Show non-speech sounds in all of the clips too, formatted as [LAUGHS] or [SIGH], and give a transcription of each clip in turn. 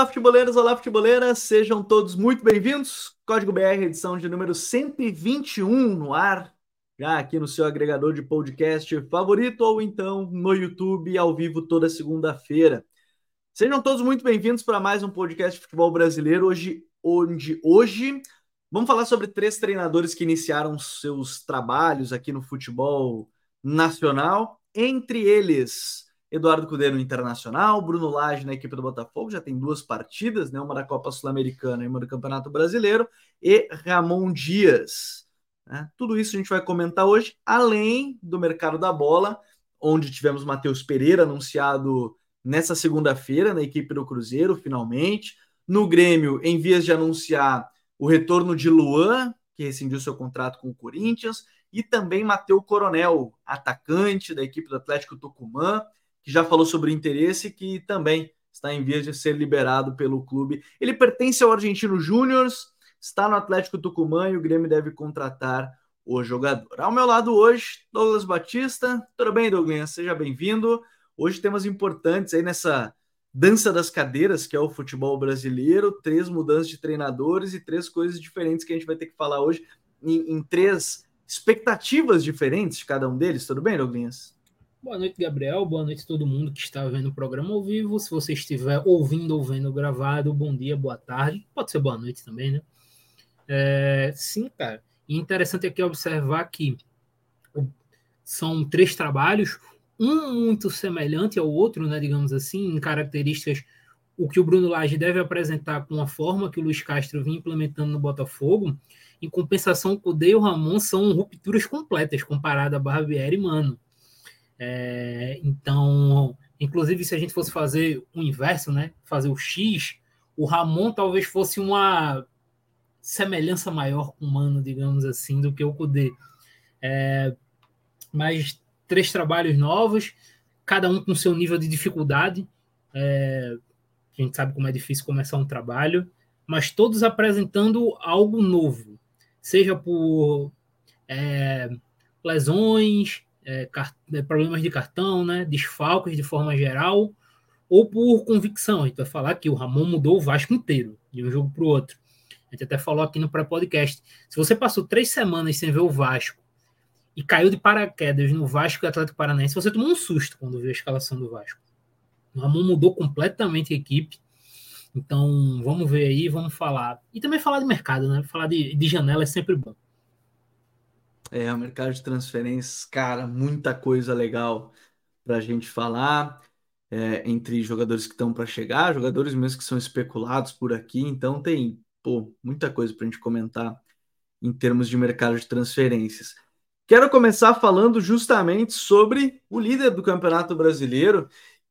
Olá, futeboleiros, olá, futeboleiras, sejam todos muito bem-vindos. Código BR, edição de número 121 no ar, já aqui no seu agregador de podcast favorito ou então no YouTube ao vivo toda segunda-feira. Sejam todos muito bem-vindos para mais um podcast de futebol brasileiro, hoje, onde hoje vamos falar sobre três treinadores que iniciaram seus trabalhos aqui no futebol nacional, entre eles Eduardo Cudê no Internacional, Bruno Lage na equipe do Botafogo, já tem duas partidas, né? uma da Copa Sul-Americana e uma do Campeonato Brasileiro, e Ramon Dias. Né? Tudo isso a gente vai comentar hoje, além do mercado da bola, onde tivemos Matheus Pereira anunciado nessa segunda-feira na equipe do Cruzeiro, finalmente. No Grêmio, em vias de anunciar o retorno de Luan, que rescindiu seu contrato com o Corinthians, e também Matheus Coronel, atacante da equipe do Atlético Tucumã, que já falou sobre interesse, que também está em vias de ser liberado pelo clube. Ele pertence ao Argentino Júnior, está no Atlético Tucumã e o Grêmio deve contratar o jogador. Ao meu lado hoje, Douglas Batista. Tudo bem, Douglas? Seja bem-vindo. Hoje temas importantes aí nessa dança das cadeiras, que é o futebol brasileiro, três mudanças de treinadores e três coisas diferentes que a gente vai ter que falar hoje em, em três expectativas diferentes de cada um deles. Tudo bem, Douglas? Boa noite, Gabriel. Boa noite a todo mundo que está vendo o programa ao vivo. Se você estiver ouvindo ou vendo gravado, bom dia, boa tarde. Pode ser boa noite também, né? É, sim, cara. E interessante aqui observar que são três trabalhos, um muito semelhante ao outro, né, digamos assim, em características o que o Bruno Lage deve apresentar com a forma que o Luiz Castro vinha implementando no Botafogo. Em compensação, o Cudê e o Ramon são rupturas completas comparado a Barbieri e Mano. É, então, inclusive, se a gente fosse fazer o inverso, né? Fazer o X, o Ramon talvez fosse uma semelhança maior Mano, digamos assim, do que o Kudê. É, mas três trabalhos novos, cada um com seu nível de dificuldade. É, a gente sabe como é difícil começar um trabalho, mas todos apresentando algo novo, seja por é, lesões, é, é, problemas de cartão, né, desfalques de forma geral, ou por convicção. A gente vai falar que o Ramon mudou o Vasco inteiro, de um jogo para o outro. A gente até falou aqui no pré-podcast. Se você passou três semanas sem ver o Vasco e caiu de paraquedas no Vasco e Atlético Paranaense, você tomou um susto quando viu a escalação do Vasco. O Ramon mudou completamente a equipe. Então, vamos ver aí, vamos falar. E também falar de mercado, né? Falar de, de janela é sempre bom. É, o mercado de transferências, cara, muita coisa legal para a gente falar. É, entre jogadores que estão para chegar, jogadores mesmo que são especulados por aqui. Então tem pô, muita coisa para a gente comentar em termos de mercado de transferências. Quero começar falando justamente sobre o líder do Campeonato Brasileiro,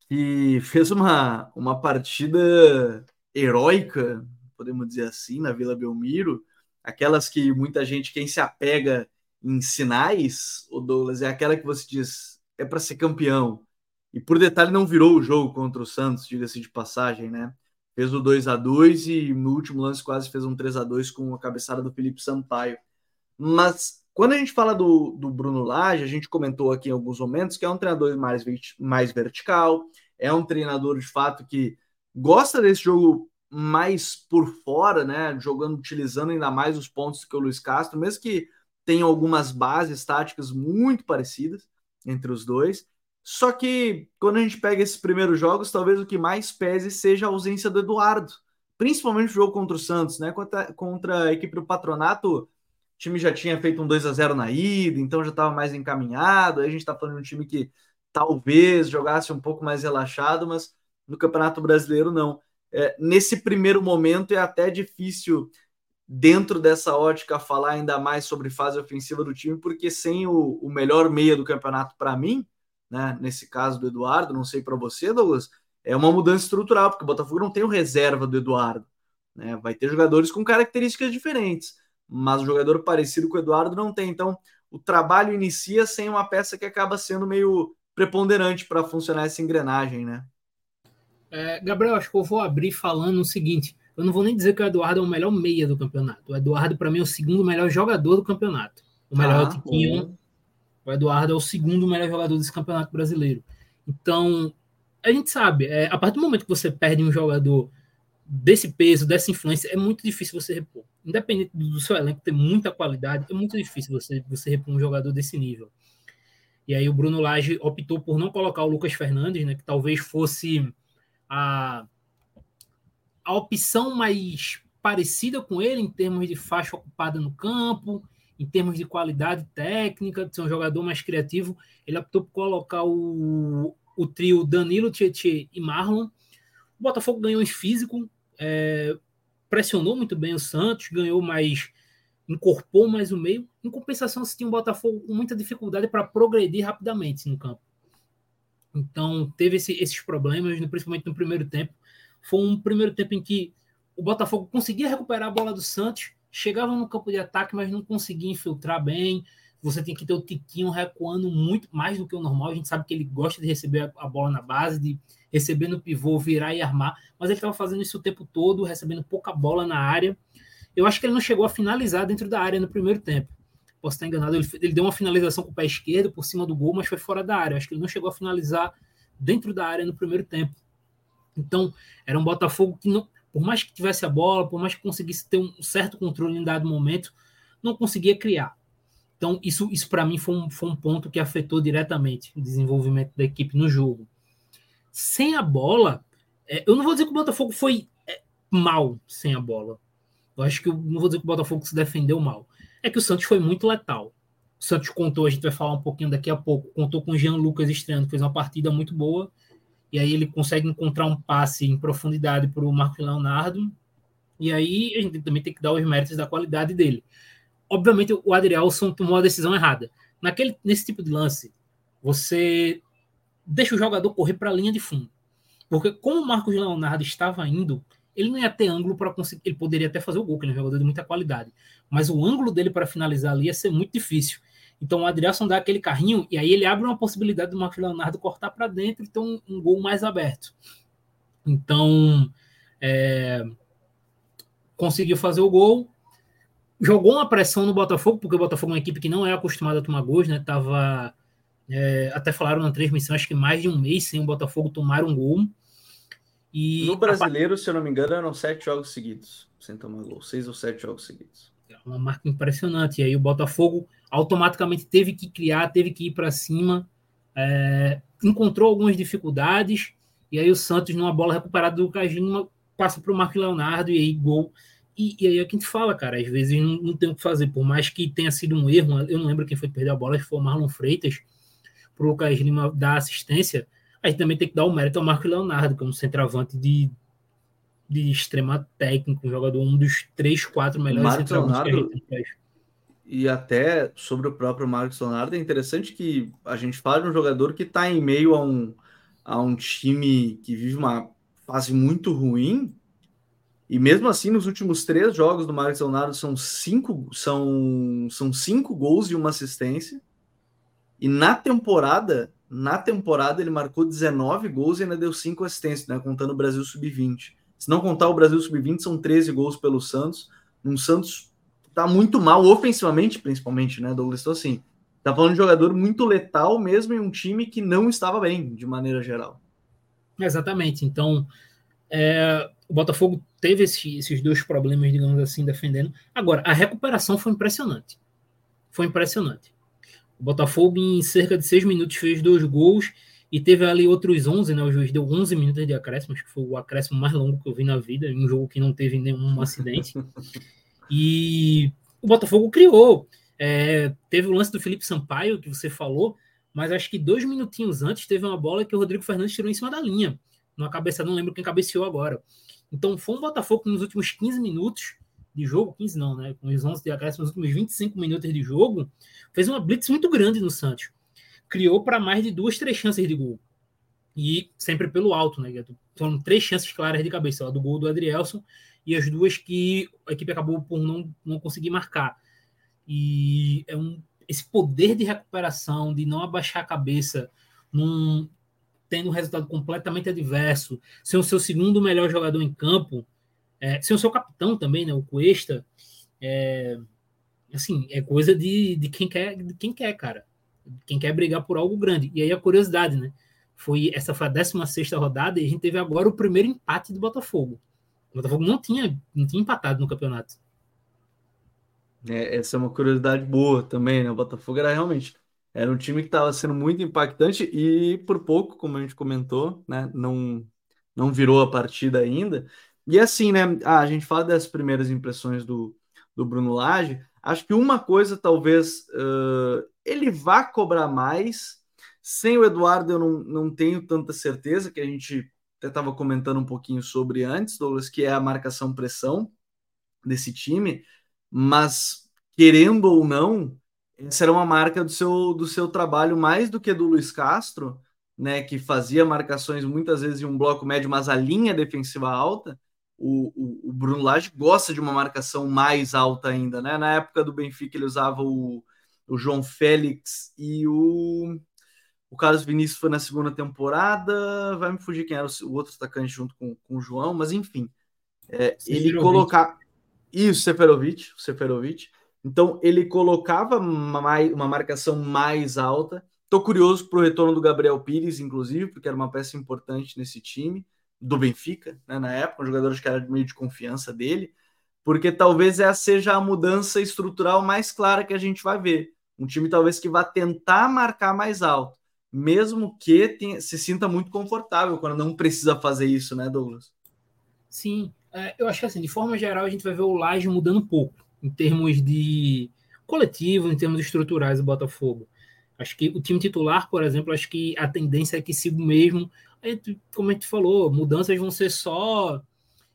que [LAUGHS] fez uma, uma partida heróica, podemos dizer assim, na Vila Belmiro, aquelas que muita gente, quem se apega em sinais, o Douglas, é aquela que você diz é para ser campeão. E por detalhe não virou o jogo contra o Santos, diga-se de passagem, né? Fez o 2 a 2 e no último lance quase fez um 3 a 2 com a cabeçada do Felipe Sampaio. Mas quando a gente fala do, do Bruno Lage, a gente comentou aqui em alguns momentos que é um treinador mais, mais vertical, é um treinador de fato que gosta desse jogo mais por fora, né? Jogando, utilizando ainda mais os pontos que o Luiz Castro, mesmo que tem algumas bases táticas muito parecidas entre os dois. Só que quando a gente pega esses primeiros jogos, talvez o que mais pese seja a ausência do Eduardo, principalmente no jogo contra o Santos, né? Contra, contra a equipe do Patronato, o time já tinha feito um 2 a 0 na ida, então já estava mais encaminhado. Aí a gente está falando de um time que talvez jogasse um pouco mais relaxado, mas no Campeonato Brasileiro não. É, nesse primeiro momento é até difícil dentro dessa ótica, falar ainda mais sobre fase ofensiva do time, porque sem o, o melhor meia do campeonato para mim, né, nesse caso do Eduardo, não sei para você, Douglas, é uma mudança estrutural, porque o Botafogo não tem o reserva do Eduardo. Né? Vai ter jogadores com características diferentes, mas o jogador parecido com o Eduardo não tem. Então, o trabalho inicia sem uma peça que acaba sendo meio preponderante para funcionar essa engrenagem, né? É, Gabriel, acho que eu vou abrir falando o seguinte: eu não vou nem dizer que o Eduardo é o melhor meia do campeonato. O Eduardo, para mim, é o segundo melhor jogador do campeonato. O melhor ah, é o Tiquinho. O Eduardo é o segundo melhor jogador desse campeonato brasileiro. Então, a gente sabe, é, a partir do momento que você perde um jogador desse peso, dessa influência, é muito difícil você repor. Independente do seu elenco ter muita qualidade, é muito difícil você, você repor um jogador desse nível. E aí o Bruno Lage optou por não colocar o Lucas Fernandes, né, que talvez fosse a, a opção mais parecida com ele em termos de faixa ocupada no campo, em termos de qualidade técnica, de ser um jogador mais criativo. Ele optou por colocar o, o trio Danilo, Tietchan e Marlon. O Botafogo ganhou em físico, é, pressionou muito bem o Santos, ganhou mais, incorporou mais o meio. Em compensação, se tinha um Botafogo com muita dificuldade para progredir rapidamente no campo. Então, teve esse, esses problemas, principalmente no primeiro tempo. Foi um primeiro tempo em que o Botafogo conseguia recuperar a bola do Santos, chegava no campo de ataque, mas não conseguia infiltrar bem. Você tem que ter o Tiquinho recuando muito mais do que o normal. A gente sabe que ele gosta de receber a bola na base, de receber no pivô, virar e armar, mas ele estava fazendo isso o tempo todo, recebendo pouca bola na área. Eu acho que ele não chegou a finalizar dentro da área no primeiro tempo. Posso estar enganado, ele, ele deu uma finalização com o pé esquerdo por cima do gol, mas foi fora da área. Eu acho que ele não chegou a finalizar dentro da área no primeiro tempo. Então, era um Botafogo que, não, por mais que tivesse a bola, por mais que conseguisse ter um certo controle em dado momento, não conseguia criar. Então, isso, isso para mim foi um, foi um ponto que afetou diretamente o desenvolvimento da equipe no jogo sem a bola, é, eu não vou dizer que o Botafogo foi é, mal sem a bola. Eu acho que eu não vou dizer que o Botafogo se defendeu mal. É que o Santos foi muito letal. O Santos contou, a gente vai falar um pouquinho daqui a pouco, contou com o Jean Lucas estreando, fez uma partida muito boa. E aí ele consegue encontrar um passe em profundidade para o Marcos Leonardo. E aí a gente também tem que dar os méritos da qualidade dele. Obviamente o Adrielson tomou a decisão errada. Naquele, nesse tipo de lance, você deixa o jogador correr para a linha de fundo. Porque como o Marcos Leonardo estava indo, ele não ia ter ângulo para conseguir. Ele poderia até fazer o gol, que ele é um jogador de muita qualidade. Mas o ângulo dele para finalizar ali ia ser muito difícil. Então o Adrielson dá aquele carrinho e aí ele abre uma possibilidade do Marcos Leonardo cortar para dentro e ter um, um, gol mais aberto. Então é, conseguiu fazer o gol. Jogou uma pressão no Botafogo, porque o Botafogo é uma equipe que não é acostumada a tomar gols, né? Tava é, até falaram na transmissão, acho que mais de um mês sem o Botafogo tomar um gol. E no brasileiro, a... se eu não me engano, eram sete jogos seguidos sem tomar gol, seis ou sete jogos seguidos. É uma marca impressionante. E aí o Botafogo automaticamente teve que criar, teve que ir para cima, é, encontrou algumas dificuldades. E aí o Santos, numa bola recuperada do Lucas passa para o Marco Leonardo e aí gol. E, e, aí é que a gente fala, cara, às vezes não, não tem o que fazer, por mais que tenha sido um erro, eu não lembro quem foi que perdeu a bola, foi o Marlon Freitas, para o Lucas Lima dar assistência, a gente também tem que dar o mérito ao Marco Leonardo, que é um centroavante de, de extrema técnica, um jogador, um dos três, quatro melhores Marcos Leonardo, E até sobre o próprio Marcos Leonardo, é interessante que a gente fala de um jogador que está em meio a um, a um time que vive uma fase muito ruim, e mesmo assim, nos últimos três jogos do Marcos Leonardo são cinco, são, são cinco gols e uma assistência. E na temporada, na temporada ele marcou 19 gols e ainda deu 5 assistências, né, contando o Brasil sub-20. Se não contar o Brasil sub-20, são 13 gols pelo Santos. Um Santos tá muito mal ofensivamente, principalmente, né, Douglas? Então assim, tá falando de jogador muito letal mesmo em um time que não estava bem, de maneira geral. Exatamente. Então, é, o Botafogo teve esse, esses dois problemas, digamos assim, defendendo. Agora, a recuperação foi impressionante. Foi impressionante. O Botafogo, em cerca de seis minutos, fez dois gols e teve ali outros 11, né? O juiz deu 11 minutos de acréscimo, acho que foi o acréscimo mais longo que eu vi na vida, em um jogo que não teve nenhum acidente. [LAUGHS] E o Botafogo criou. É, teve o lance do Felipe Sampaio, que você falou, mas acho que dois minutinhos antes teve uma bola que o Rodrigo Fernandes tirou em cima da linha. Numa cabeça, não lembro quem cabeceou agora. Então foi um Botafogo que nos últimos 15 minutos de jogo, 15 não, né? Com os 11 de acréscimo nos últimos 25 minutos de jogo, fez uma blitz muito grande no Santos. Criou para mais de duas, três chances de gol. E sempre pelo alto, né? Foram três chances claras de cabeça, a do gol do Adrielson e as duas que a equipe acabou por não, não conseguir marcar. E é um, esse poder de recuperação, de não abaixar a cabeça, num, tendo um resultado completamente adverso, ser o seu segundo melhor jogador em campo, é, ser o seu capitão também, né? O Cuesta. É, assim, é coisa de, de quem quer, de quem quer, cara. Quem quer brigar por algo grande. E aí a curiosidade, né? Foi, essa foi a 16 rodada e a gente teve agora o primeiro empate do Botafogo. O Botafogo não tinha, não tinha empatado no campeonato. É, essa é uma curiosidade boa também, né? O Botafogo era realmente era um time que estava sendo muito impactante e por pouco, como a gente comentou, né? Não, não virou a partida ainda. E assim, né? Ah, a gente fala das primeiras impressões do, do Bruno Lage. Acho que uma coisa talvez ele vá cobrar mais. Sem o Eduardo, eu não, não tenho tanta certeza, que a gente até estava comentando um pouquinho sobre antes, Douglas, que é a marcação-pressão desse time, mas querendo ou não, essa era uma marca do seu, do seu trabalho mais do que do Luiz Castro, né, que fazia marcações muitas vezes em um bloco médio, mas a linha defensiva alta. O, o, o Bruno Lage gosta de uma marcação mais alta ainda, né? Na época do Benfica ele usava o, o João Félix e o o Carlos Vinícius foi na segunda temporada, vai me fugir quem era o outro atacante junto com, com o João, mas enfim. É, ele colocar. Isso, Seferovic, Seferovic. Então ele colocava mais, uma marcação mais alta. Estou curioso para o retorno do Gabriel Pires, inclusive, porque era uma peça importante nesse time, do Benfica, né, na época, um jogador que era meio de confiança dele, porque talvez essa seja a mudança estrutural mais clara que a gente vai ver. Um time talvez que vá tentar marcar mais alto mesmo que tenha, se sinta muito confortável quando não precisa fazer isso, né, Douglas? Sim, é, eu acho que assim, de forma geral, a gente vai ver o Laje mudando pouco em termos de coletivo, em termos estruturais do Botafogo. Acho que o time titular, por exemplo, acho que a tendência é que siga o mesmo. Como a gente falou, mudanças vão ser só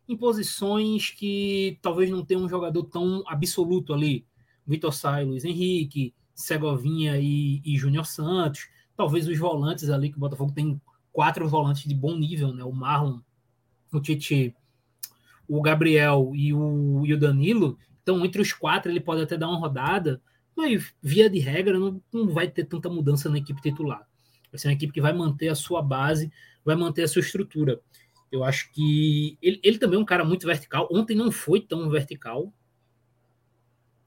em posições que talvez não tenha um jogador tão absoluto ali. Vitor Sá Luiz Henrique, Segovinha e, e Júnior Santos talvez os volantes ali, que o Botafogo tem quatro volantes de bom nível, né? O Marlon, o Titi, o Gabriel e o, e o Danilo. Então, entre os quatro, ele pode até dar uma rodada, mas via de regra, não, não vai ter tanta mudança na equipe titular. Vai ser uma equipe que vai manter a sua base, vai manter a sua estrutura. Eu acho que ele, ele também é um cara muito vertical. Ontem não foi tão vertical.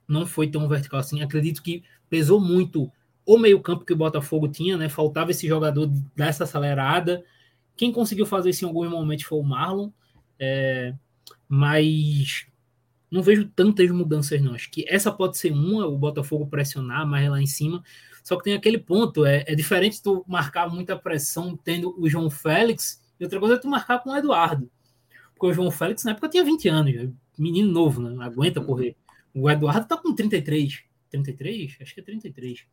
Não foi tão vertical assim. Acredito que pesou muito o meio-campo que o Botafogo tinha, né? Faltava esse jogador dessa acelerada. Quem conseguiu fazer isso em alguns momentos foi o Marlon, é, mas não vejo tantas mudanças, não. Acho que essa pode ser uma, o Botafogo pressionar mais lá em cima. Só que tem aquele ponto, é, é diferente tu marcar muita pressão tendo o João Félix, e outra coisa é tu marcar com o Eduardo. Porque o João Félix na época tinha 20 anos, menino novo, né? Aguenta correr. O Eduardo tá com 33. 33? Acho que é 33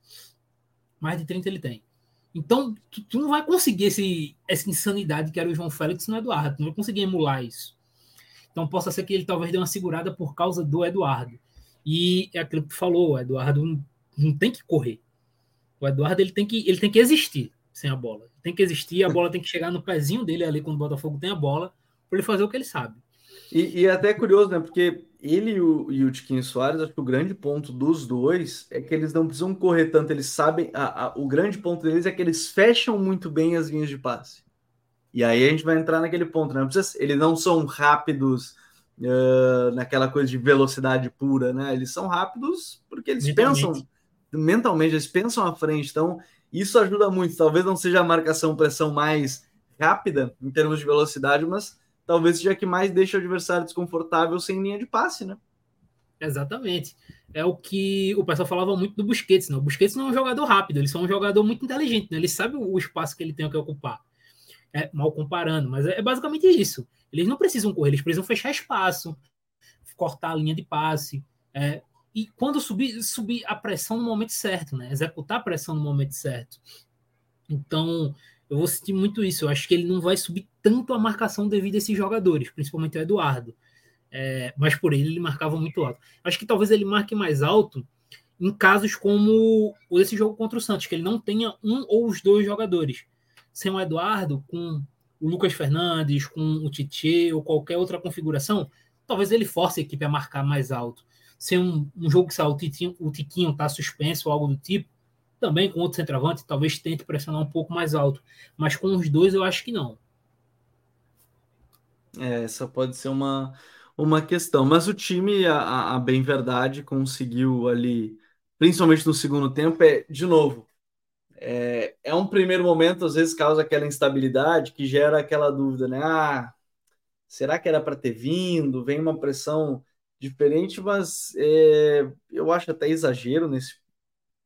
mais de 30 ele tem. Então, tu, tu, não vai conseguir esse, essa insanidade que era o João Félix no Eduardo, tu não vai conseguir emular isso. Então, possa ser que ele talvez dê uma segurada por causa do Eduardo. E é aquilo que tu falou, o Eduardo não, não tem que correr. O Eduardo ele tem que, ele tem que existir sem a bola. Tem que existir, a bola tem que chegar no pezinho dele ali quando o Botafogo tem a bola, para ele fazer o que ele sabe. E, e é até curioso, né? Porque ele e o, e o Tiquinho Soares, acho que o grande ponto dos dois é que eles não precisam correr tanto, eles sabem. A, a, o grande ponto deles é que eles fecham muito bem as linhas de passe. E aí a gente vai entrar naquele ponto, né? Não precisa, eles não são rápidos uh, naquela coisa de velocidade pura, né? Eles são rápidos porque eles mentalmente. pensam mentalmente, eles pensam à frente. Então, isso ajuda muito. Talvez não seja a marcação pressão mais rápida em termos de velocidade, mas talvez seja que mais deixa o adversário desconfortável sem linha de passe, né? Exatamente. É o que o pessoal falava muito do Busquets, né? O Busquets não é um jogador rápido, ele é um jogador muito inteligente, né? Ele sabe o espaço que ele tem que ocupar. É, mal comparando, mas é, é basicamente isso. Eles não precisam correr, eles precisam fechar espaço, cortar a linha de passe. É, e quando subir, subir a pressão no momento certo, né? Executar a pressão no momento certo. Então, eu vou sentir muito isso. Eu acho que ele não vai subir tanto a marcação devido a esses jogadores, principalmente o Eduardo. É, mas por ele, ele marcava muito alto. Acho que talvez ele marque mais alto em casos como esse jogo contra o Santos, que ele não tenha um ou os dois jogadores. Sem o Eduardo, com o Lucas Fernandes, com o Tite ou qualquer outra configuração, talvez ele force a equipe a marcar mais alto. Sem um, um jogo que o Tiquinho, o Tiquinho tá suspenso ou algo do tipo, também com outro centroavante, talvez tente pressionar um pouco mais alto. Mas com os dois eu acho que não. É, essa pode ser uma, uma questão. Mas o time, a, a bem verdade, conseguiu ali, principalmente no segundo tempo, é, de novo, é, é um primeiro momento, às vezes causa aquela instabilidade que gera aquela dúvida, né? Ah, será que era para ter vindo? Vem uma pressão diferente, mas é, eu acho até exagero nesse,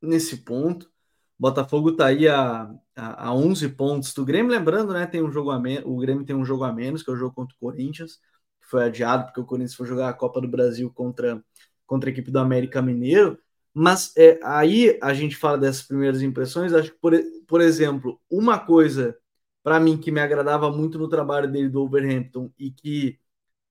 nesse ponto. Botafogo está aí a, a, a 11 pontos do Grêmio, lembrando, né? Tem um jogo a o Grêmio tem um jogo a menos, que é o jogo contra o Corinthians, que foi adiado porque o Corinthians foi jogar a Copa do Brasil contra, contra a equipe do América Mineiro. Mas é, aí a gente fala dessas primeiras impressões. Acho que, por, por exemplo, uma coisa para mim que me agradava muito no trabalho dele do Overhampton e que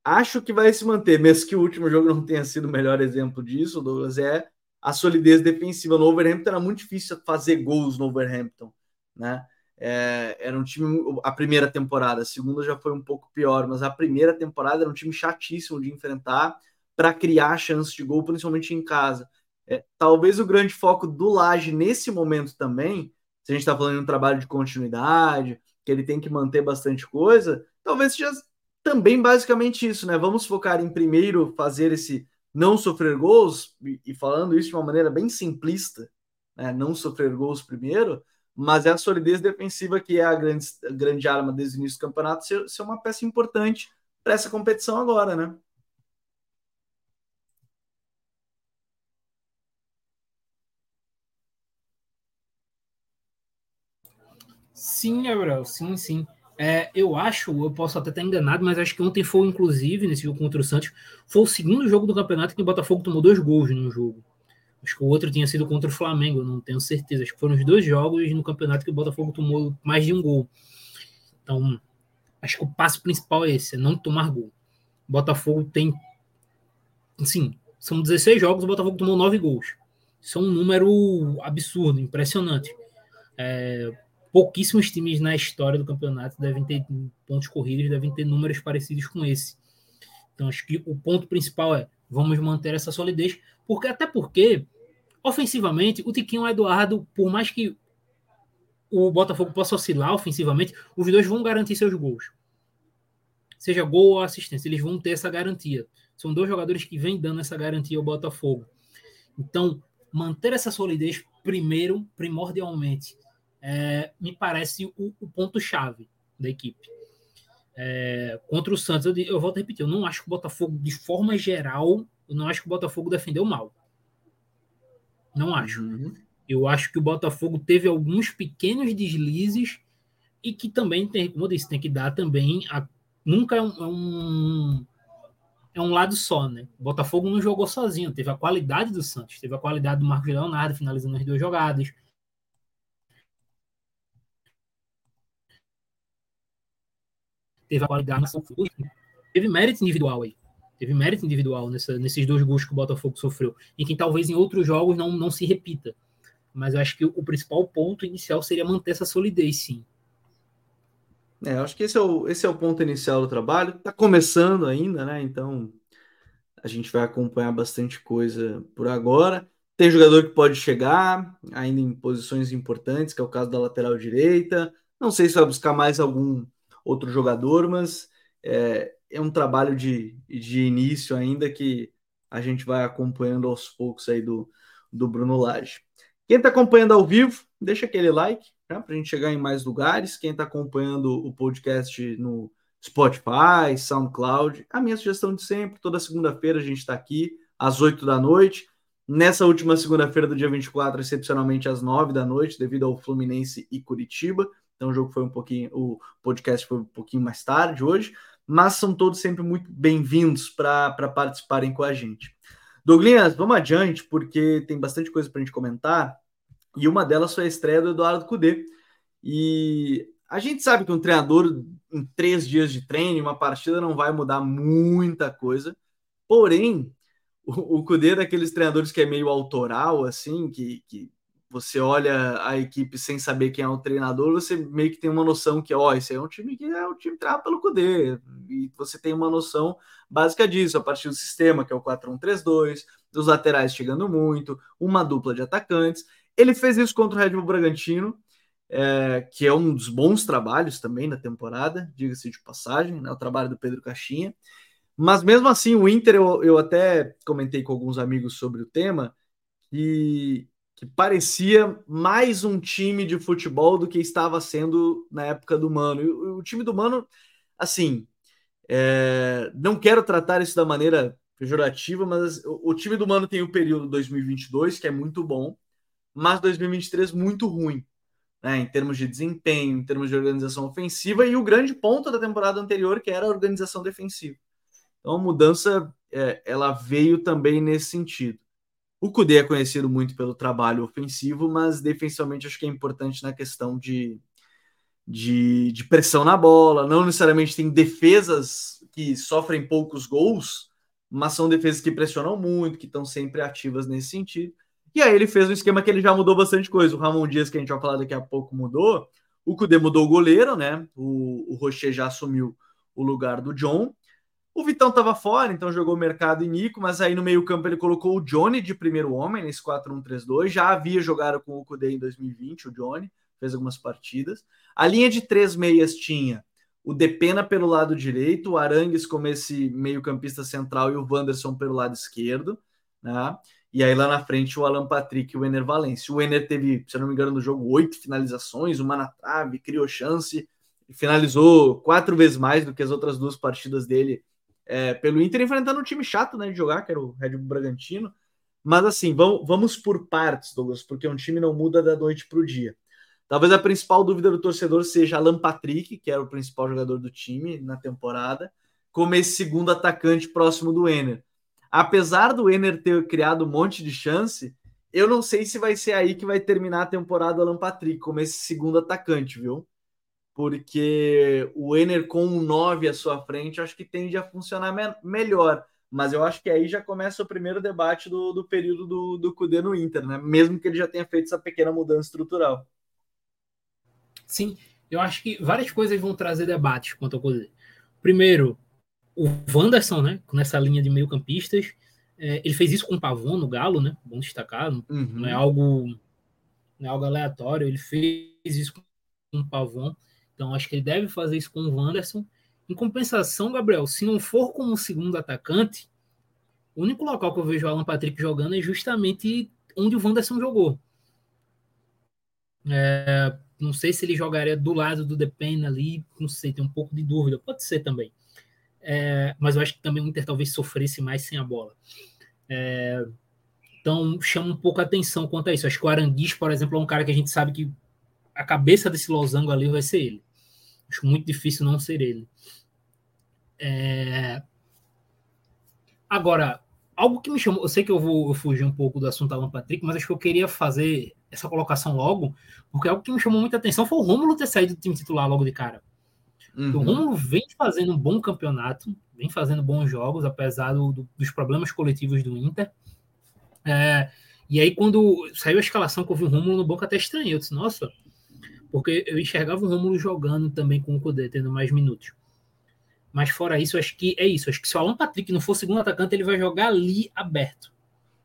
acho que vai se manter, mesmo que o último jogo não tenha sido o melhor exemplo disso, Douglas, é a solidez defensiva. No Overhampton era muito difícil fazer gols no Overhampton, né? É, era um time, a primeira temporada, a segunda já foi um pouco pior, mas a primeira temporada era um time chatíssimo de enfrentar para criar chances de gol, principalmente em casa. É, talvez o grande foco do Laje nesse momento também, se a gente está falando de um trabalho de continuidade, que ele tem que manter bastante coisa, talvez seja também basicamente isso, né? Vamos focar em primeiro fazer esse não sofrer gols, e, falando isso de uma maneira bem simplista, né? não sofrer gols primeiro, mas é a solidez defensiva que é a grande, a grande arma desde o início do campeonato, ser, ser uma peça importante para essa competição agora, né? Sim, Gabriel, sim, sim. É, eu acho, eu posso até estar enganado, mas acho que ontem foi, inclusive, nesse jogo contra o Santos, foi o segundo jogo do campeonato que o Botafogo tomou dois gols no jogo. Acho que o outro tinha sido contra o Flamengo, não tenho certeza. Acho que foram os dois jogos no campeonato que o Botafogo tomou mais de um gol. Então, acho que o passo principal é esse, é não tomar gol. O Botafogo tem. Sim, são 16 jogos, o Botafogo tomou 9 gols. Isso é um número absurdo, impressionante. É, pouquíssimos times na história do campeonato devem ter pontos corridos, devem ter números parecidos com esse. Então, acho que o ponto principal é vamos manter essa solidez, porque até porque, ofensivamente, o Tiquinho Eduardo, por mais que o Botafogo possa oscilar ofensivamente, os dois vão garantir seus gols. Seja gol ou assistência, eles vão ter essa garantia. São dois jogadores que vêm dando essa garantia ao Botafogo. Então, manter essa solidez primeiro, primordialmente, é, me parece o, o ponto-chave da equipe. É, contra o Santos, eu, eu volto a repetir, eu não acho que o Botafogo, de forma geral, eu não acho que o Botafogo defendeu mal. Não acho. Uhum. Eu acho que o Botafogo teve alguns pequenos deslizes e que também tem, como eu disse, tem que dar também a, nunca é um, é um, é um lado só, né? O Botafogo não jogou sozinho, teve a qualidade do Santos, teve a qualidade do Marcos Leonardo finalizando as duas jogadas, teve a qualidade na teve mérito individual aí. Teve mérito individual nessa, nesses dois gols que o Botafogo sofreu. E que talvez em outros jogos não, não se repita. Mas eu acho que o principal ponto inicial seria manter essa solidez, sim. É, acho que esse é, o, esse é o ponto inicial do trabalho. Está começando ainda, né? Então a gente vai acompanhar bastante coisa por agora. Tem jogador que pode chegar ainda em posições importantes, que é o caso da lateral direita. Não sei se vai buscar mais algum outro jogador, mas é, é um trabalho de, de início ainda que a gente vai acompanhando aos poucos aí do, do Bruno Lage. Quem está acompanhando ao vivo, deixa aquele like né, para a gente chegar em mais lugares. Quem está acompanhando o podcast no Spotify, SoundCloud, a minha sugestão de sempre, toda segunda-feira a gente está aqui às 8 da noite. Nessa última segunda-feira do dia 24, excepcionalmente às 9 da noite, devido ao Fluminense e Curitiba. Então o jogo foi um pouquinho, o podcast foi um pouquinho mais tarde hoje, mas são todos sempre muito bem-vindos para participarem com a gente. Douglas, vamos adiante, porque tem bastante coisa para a gente comentar, e uma delas foi a estreia do Eduardo Cudê. E a gente sabe que um treinador em três dias de treino, uma partida não vai mudar muita coisa, porém, o, o Cudê é daqueles treinadores que é meio autoral, assim, que, que você olha a equipe sem saber quem é o treinador, você meio que tem uma noção que, ó, esse é um time que é um time treinado pelo Cudê, e você tem uma noção básica disso, a partir do sistema, que é o 4-1-3-2, dos laterais chegando muito, uma dupla de atacantes. Ele fez isso contra o Red Bull Bragantino, é, que é um dos bons trabalhos também na temporada, diga-se de passagem, né, o trabalho do Pedro Caixinha. Mas mesmo assim, o Inter, eu, eu até comentei com alguns amigos sobre o tema, e que parecia mais um time de futebol do que estava sendo na época do Mano. E o, time do Mano, assim, É, não quero tratar isso da maneira pejorativa, mas o, o time do Mano tem o período 2022, que é muito bom, mas 2023 muito ruim, né, em termos de desempenho, em termos de organização ofensiva, e o grande ponto da temporada anterior, que era a organização defensiva. Então a mudança é, ela veio também nesse sentido. O Cudê é conhecido muito pelo trabalho ofensivo, mas defensivamente acho que é importante na questão de, de, de pressão na bola. Não necessariamente tem defesas que sofrem poucos gols, mas são defesas que pressionam muito, que estão sempre ativas nesse sentido. E aí ele fez um esquema que ele já mudou bastante coisa. O Ramon Dias, que a gente vai falar daqui a pouco, mudou. O Cudê mudou o goleiro, né? O, o Rocher já assumiu o lugar do John. O Vitão estava fora, então jogou Mercado e Nico, mas aí no meio-campo ele colocou o Johnny de primeiro homem nesse 4-1-3-2. Já havia jogado com o Cudê em 2020, o Johnny, fez algumas partidas. A linha de três meias tinha o Depena pelo lado direito, o Arangues como esse meio-campista central e o Wanderson pelo lado esquerdo, né? E aí lá na frente o Alan Patrick e o Ener Valencia. O Ener teve, se eu não me engano, no jogo oito finalizações, uma na trave, criou chance, finalizou quatro vezes mais do que as outras duas partidas dele é, pelo Inter, enfrentando um time chato né, de jogar, que era o Red Bull Bragantino. Mas assim, vamos, vamos por partes, Douglas, porque um time não muda da noite para o dia. Talvez a principal dúvida do torcedor seja Alan Patrick, que era o principal jogador do time na temporada, como esse segundo atacante próximo do Ener. Apesar do Ener ter criado um monte de chance, eu não sei se vai ser aí que vai terminar a temporada Alan Patrick, como esse segundo atacante, viu? Porque o Ener com um 9 à sua frente acho que tende a funcionar me melhor. Mas eu acho que aí já começa o primeiro debate do, do período do, do Cudê no Inter, né? Mesmo que ele já tenha feito essa pequena mudança estrutural. Sim, eu acho que várias coisas vão trazer debates quanto ao Cudê. Primeiro, o Wanderson, né? Nessa linha de meio-campistas. É, ele fez isso com o Pavon no Galo, né? Bom destacar. Uhum. Não é algo não é algo aleatório. Ele fez isso com o Pavon. Então, acho que ele deve fazer isso com o Wanderson. Em compensação, Gabriel, se não for como segundo atacante, o único local que eu vejo o Alan Patrick jogando é justamente onde o Wanderson jogou. É, não sei se ele jogaria do lado do Depena ali, não sei, tem um pouco de dúvida, pode ser também. É, mas eu acho que também o Inter talvez sofresse mais sem a bola. É, então chama um pouco a atenção quanto a isso. Acho que o Aranguiz, por exemplo, é um cara que a gente sabe que a cabeça desse losango ali vai ser ele. Acho muito difícil não ser ele. É... Agora, algo que me chamou, eu sei que eu vou fugir um pouco do assunto Alan Patrick, mas acho que eu queria fazer essa colocação logo, porque algo que me chamou muita atenção foi o Rômulo ter saído do time titular logo de cara. Uhum. O Rômulo vem fazendo um bom campeonato, vem fazendo bons jogos, apesar do, dos problemas coletivos do Inter. É, e aí, quando saiu a escalação que eu vi o Rômulo no banco, até estranhei. Eu disse, nossa, porque eu enxergava o Romulo jogando também com o Kudê, tendo mais minutos. Mas fora isso, acho que é isso. Acho que se o Alan Patrick não for segundo atacante, ele vai jogar ali aberto.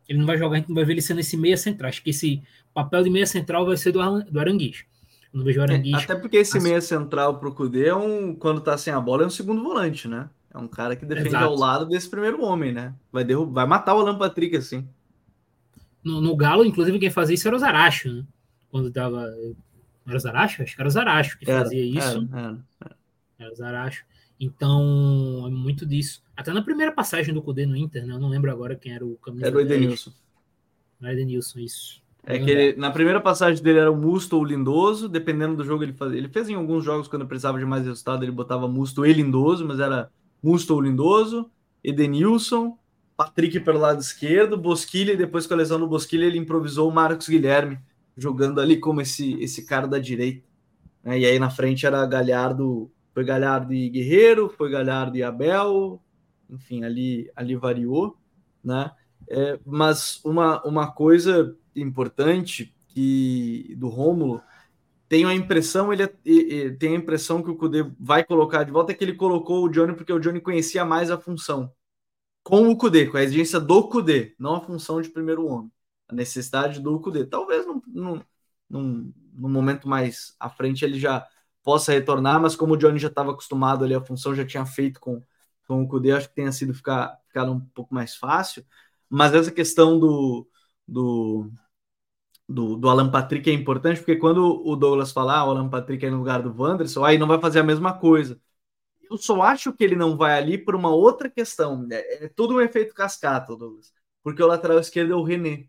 Ele não vai jogar, a gente não vai ver ele sendo esse meia central. Acho que esse papel de meia central vai ser do, do Aranguiz. não vejo o é, Aranguiz. É, até porque esse assim. meia central pro Kudê é um, quando tá sem a bola, é um segundo volante, né? É um cara que defende Exato. ao lado desse primeiro homem, né? Vai, derrubar, vai matar o Alan Patrick assim. No, no Galo, inclusive, quem fazia isso era o Zaracho, né? Quando tava era o Zaracho? Acho que era Zaracho que era, fazia isso. Era, era, era. era Zaracho. Então, é muito disso. Até na primeira passagem do Cudê no Inter, né? Eu não lembro agora quem era o camisa Era o Edenilson. Era o Edenilson, isso. É que ele, na primeira passagem dele era o Musto ou o Lindoso, dependendo do jogo ele fazia. Ele fez em alguns jogos quando precisava de mais resultado, ele botava Musto e Lindoso, mas era Musto ou Lindoso, Edenilson, Patrick pelo lado esquerdo, Bosquilha, e depois com a lesão do Bosquilha ele improvisou o Marcos Guilherme jogando ali como esse, esse cara da direita. Né? E aí na frente era Galhardo, foi Galhardo e Guerreiro, foi Galhardo e Abel, enfim, ali, ali variou, né? É, mas uma, uma coisa importante que do Rômulo tenho a impressão ele, ele tem a impressão que o Cudê vai colocar de volta é que ele colocou o Johnny porque o Johnny conhecia mais a função com o Cudê, com a exigência do Cudê, não a função de primeiro homem a necessidade do Kudê. Talvez num, num, momento mais à frente ele já possa retornar, mas como o Johnny já estava acostumado ali, a função já tinha feito com, com o Kudê, acho que tenha sido ficar, ficar um pouco mais fácil. Mas essa questão do, do, do, do Alan Patrick é importante, porque quando o Douglas falar ah, o Alan Patrick é no lugar do Wanderson, aí não vai fazer a mesma coisa. eu só acho que ele não vai ali por uma outra questão. É, é tudo um efeito cascata, Douglas. Porque o lateral esquerdo é o René,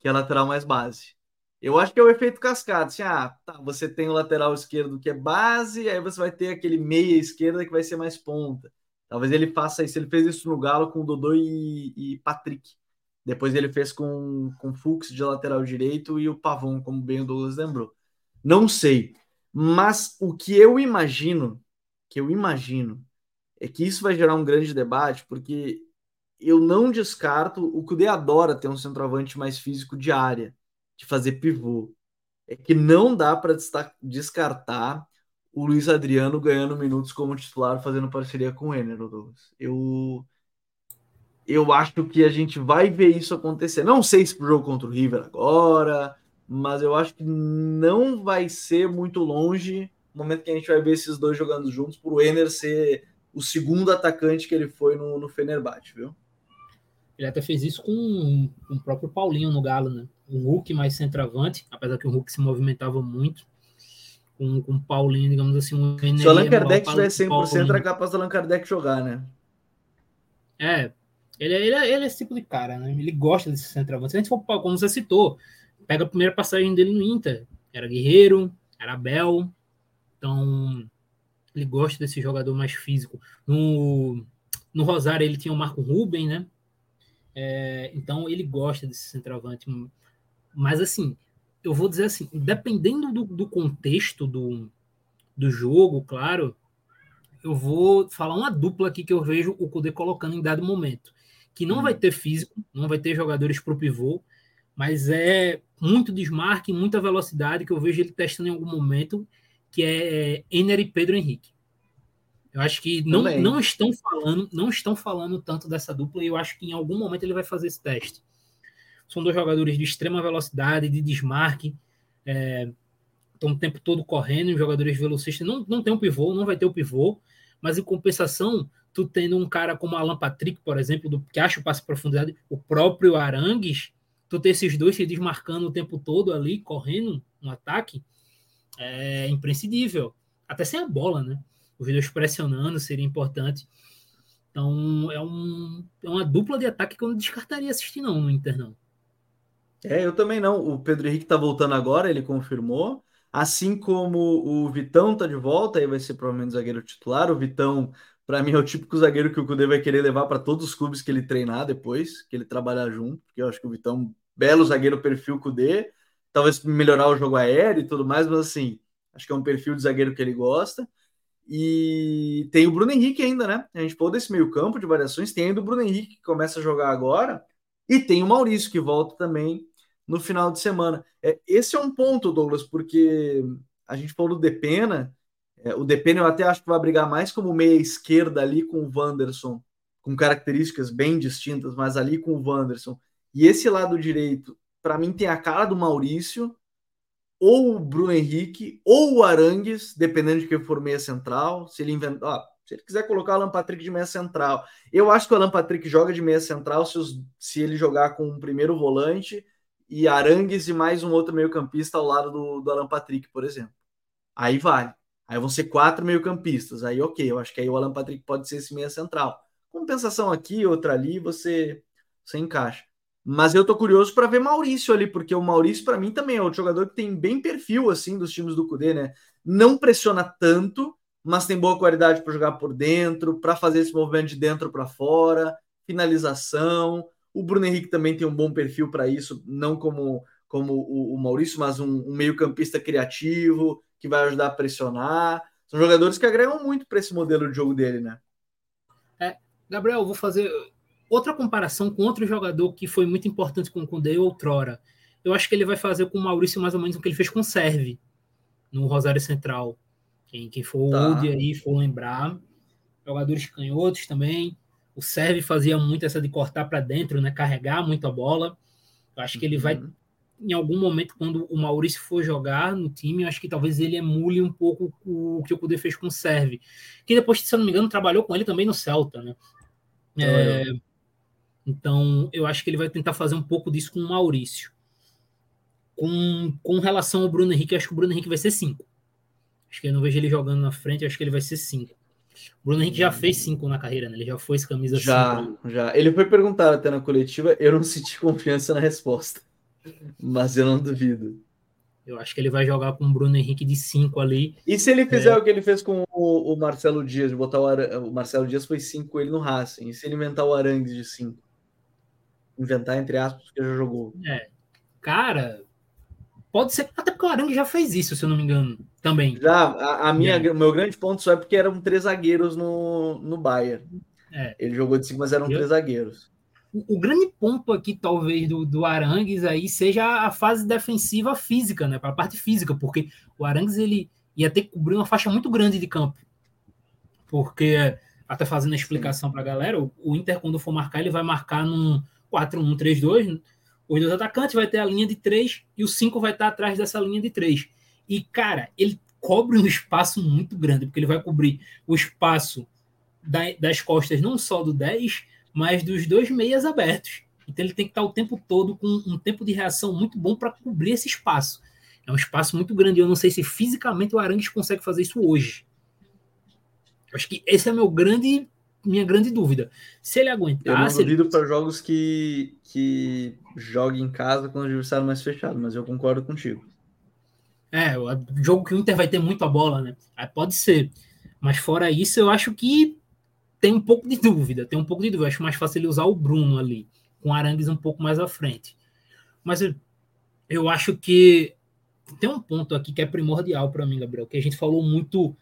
que é lateral mais base. Eu acho que é o efeito cascata. Assim, ah, tá, você tem o lateral esquerdo que é base, aí você vai ter aquele meia esquerda que vai ser mais ponta. Talvez ele faça isso. Ele fez isso no Galo com o Dodô e, e Patrick. Depois ele fez com, com Fux de lateral direito e o Pavon, como bem o Douglas lembrou. Não sei. Mas o que eu imagino, que eu imagino, é que isso vai gerar um grande debate, porque eu não descarto o Cudê adora ter um centroavante mais físico de área, de fazer pivô. É que não dá para descartar o Luiz Adriano ganhando minutos como titular, fazendo parceria com o Ener, Douglas. Eu eu acho que a gente vai ver isso acontecer. Não sei se pro jogo contra o River agora, mas eu acho que não vai ser muito longe o momento que a gente vai ver esses dois jogando juntos, para o Ener ser o segundo atacante que ele foi no, no Fenerbahçe, viu? Ele até fez isso com, com o próprio Paulinho no Galo, né? Um Hulk mais centroavante, apesar que o Hulk se movimentava muito. Com, com o Paulinho, digamos assim, um Se o Allan Kardec tiver 100%, era capaz do Allan Kardec jogar, né? É, ele, ele, ele é esse tipo de cara, né? Ele gosta desse centroavante. Se a gente for, como você citou, pega a primeira passagem dele no Inter. Era Guerreiro, era Bel. Então, ele gosta desse jogador mais físico. No, no Rosário, ele tinha o Marco Ruben, né? É, então, ele gosta desse centroavante. Mas, assim, eu vou dizer assim, dependendo do, do contexto do, do jogo, claro, eu vou falar uma dupla aqui que eu vejo o Kudê colocando em dado momento. Que não vai ter físico, não vai ter jogadores para o pivô, mas é muito desmarque, muita velocidade que eu vejo ele testando em algum momento, que é Ener e Pedro Henrique. Eu acho que não, não estão falando, não estão falando tanto dessa dupla e eu acho que em algum momento ele vai fazer esse teste. São dois jogadores de extrema velocidade, de desmarque, é, estão o tempo todo correndo, jogadores velocistas. Não, não tem um pivô, não vai ter o pivô, mas em compensação, tu tendo um cara como Alan Patrick, por exemplo, do, que acha o passe profundidade, o próprio Arangues, tu ter esses dois se desmarcando o tempo todo ali, correndo no ataque, é imprescindível. Até sem a bola, né? Os dois pressionando seria importante. Então, é, um, é uma dupla de ataque que eu não descartaria assistir, não, no Inter, não. É, eu também não. O Pedro Henrique tá voltando agora, ele confirmou. Assim como o Vitão tá de volta, aí vai ser provavelmente zagueiro titular. O Vitão, para mim, é o típico zagueiro que o Cudê vai querer levar para todos os clubes que ele treinar depois, que ele trabalhar junto, porque eu acho que o Vitão belo zagueiro perfil Kudê, talvez melhorar o jogo aéreo e tudo mais, mas assim, acho que é um perfil de zagueiro que ele gosta. E tem o Bruno Henrique ainda, né? A gente falou desse meio campo de variações, tem ainda o Bruno Henrique que começa a jogar agora, e tem o Maurício que volta também no final de semana. É, esse é um ponto, Douglas, porque a gente falou do Depena, é, o Depena eu até acho que vai brigar mais como meia esquerda ali com o Wanderson, com características bem distintas, mas ali com o Wanderson. E esse lado direito, para mim, tem a cara do Maurício, ou o Bruno Henrique, ou o Arangues, dependendo de quem for meia central. Se ele inventar. se ele quiser colocar o Alan Patrick de meia central. Eu acho que o Alan Patrick joga de meia central se, os, se ele jogar com um primeiro volante e Arangues e mais um outro meio-campista ao lado do, do Alan Patrick, por exemplo. Aí vale. Aí vão ser quatro meio-campistas. Aí, ok, eu acho que aí o Alan Patrick pode ser esse meia central. Compensação aqui, outra ali, você, você encaixa. Mas eu tô curioso para ver Maurício ali, porque o Maurício, para mim, também é outro jogador que tem bem perfil assim dos times do Cudê, né? Não pressiona tanto, mas tem boa qualidade para jogar por dentro, para fazer esse movimento de dentro para fora, finalização. O Bruno Henrique também tem um bom perfil para isso, não como, como o, o Maurício, mas um, um meio-campista criativo que vai ajudar a pressionar. São jogadores que agregam muito para esse modelo de jogo dele, né? É, Gabriel, vou fazer outra comparação com outro jogador que foi muito importante com o Cudê outrora. Eu acho que ele vai fazer com o Maurício mais ou menos o que ele fez com o Serve no Rosário Central. Quem, quem for tá. old aí, for lembrar. Jogadores canhotos também. O Serve fazia muito essa de cortar para dentro, né? Carregar muito a bola. Eu acho que ele vai, uhum. em algum momento, quando o Maurício for jogar no time, eu acho que talvez ele emule um pouco o que o Cudê fez com o Serve. Que depois, se eu não me engano, trabalhou com ele também no Celta, né? É, então, eu acho que ele vai tentar fazer um pouco disso com o Maurício. Com, com relação ao Bruno Henrique, acho que o Bruno Henrique vai ser 5. Acho que eu não vejo ele jogando na frente, acho que ele vai ser 5. Bruno Henrique já fez cinco na carreira, né? Ele já foi camisa já, cinco. Já, Ele foi perguntado até na coletiva, eu não senti confiança na resposta. Mas eu não duvido. Eu acho que ele vai jogar com o Bruno Henrique de 5 ali. E se ele fizer é... o que ele fez com o, o Marcelo Dias, botar o, Ar... o Marcelo Dias foi 5 ele no Racing. E se ele inventar o Arangues de 5? Inventar, entre aspas, porque já jogou. É. Cara, pode ser. Até porque o Arangues já fez isso, se eu não me engano, também. Já, a, a minha, é. meu grande ponto só é porque eram três zagueiros no, no Bayern. É. Ele jogou de 5, mas eram eu... três zagueiros o, grande ponto aqui, talvez, do, do Arangues aí seja a fase defensiva física, né? Para a parte física, porque o Arangues ele ia ter que cobrir uma faixa muito grande de campo. Porque, até fazendo a explicação para a galera, o, o, Inter, quando for marcar, ele vai marcar num 4-1-3-2. Os dois atacantes vai ter a linha de 3 e o 5 vai estar atrás dessa linha de 3. E, cara, ele cobre um espaço muito grande, porque ele vai cobrir o espaço da, das costas não só do 10, mas dos dois meias abertos. Então ele tem que estar o tempo todo com um tempo de reação muito bom para cobrir esse espaço. É um espaço muito grande. Eu não sei se fisicamente o Arangues consegue fazer isso hoje. Acho que esse é meu grande, minha grande dúvida. Se ele aguentar. Eu não duvido ele... para jogos que, que jogue em casa com o adversário mais fechado, mas eu concordo contigo. É, o jogo que o Inter vai ter muito a bola, né? Pode ser. Mas fora isso, eu acho que tem um pouco de dúvida, tem um pouco de dúvida. Acho mais fácil ele usar o Bruno ali, com Arangues um pouco mais à frente. Mas eu, eu acho que tem um ponto aqui que é primordial para mim, Gabriel, que a gente falou muito,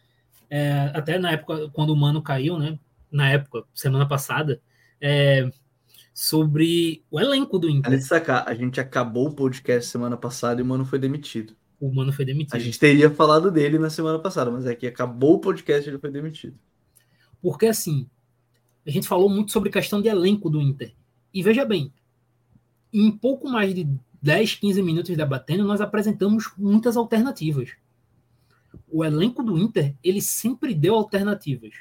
é, até na época quando o Mano caiu, né? Na época, semana passada, é, sobre o elenco do Inter. Destacar, a gente acabou o podcast semana passada e o Mano foi demitido. O Mano foi demitido. A gente teria falado dele na semana passada, mas é que acabou o podcast e ele foi demitido. Porque assim, a gente falou muito sobre questão de elenco do Inter. E veja bem, em pouco mais de 10, 15 minutos debatendo, nós apresentamos muitas alternativas. O elenco do Inter, ele sempre deu alternativas.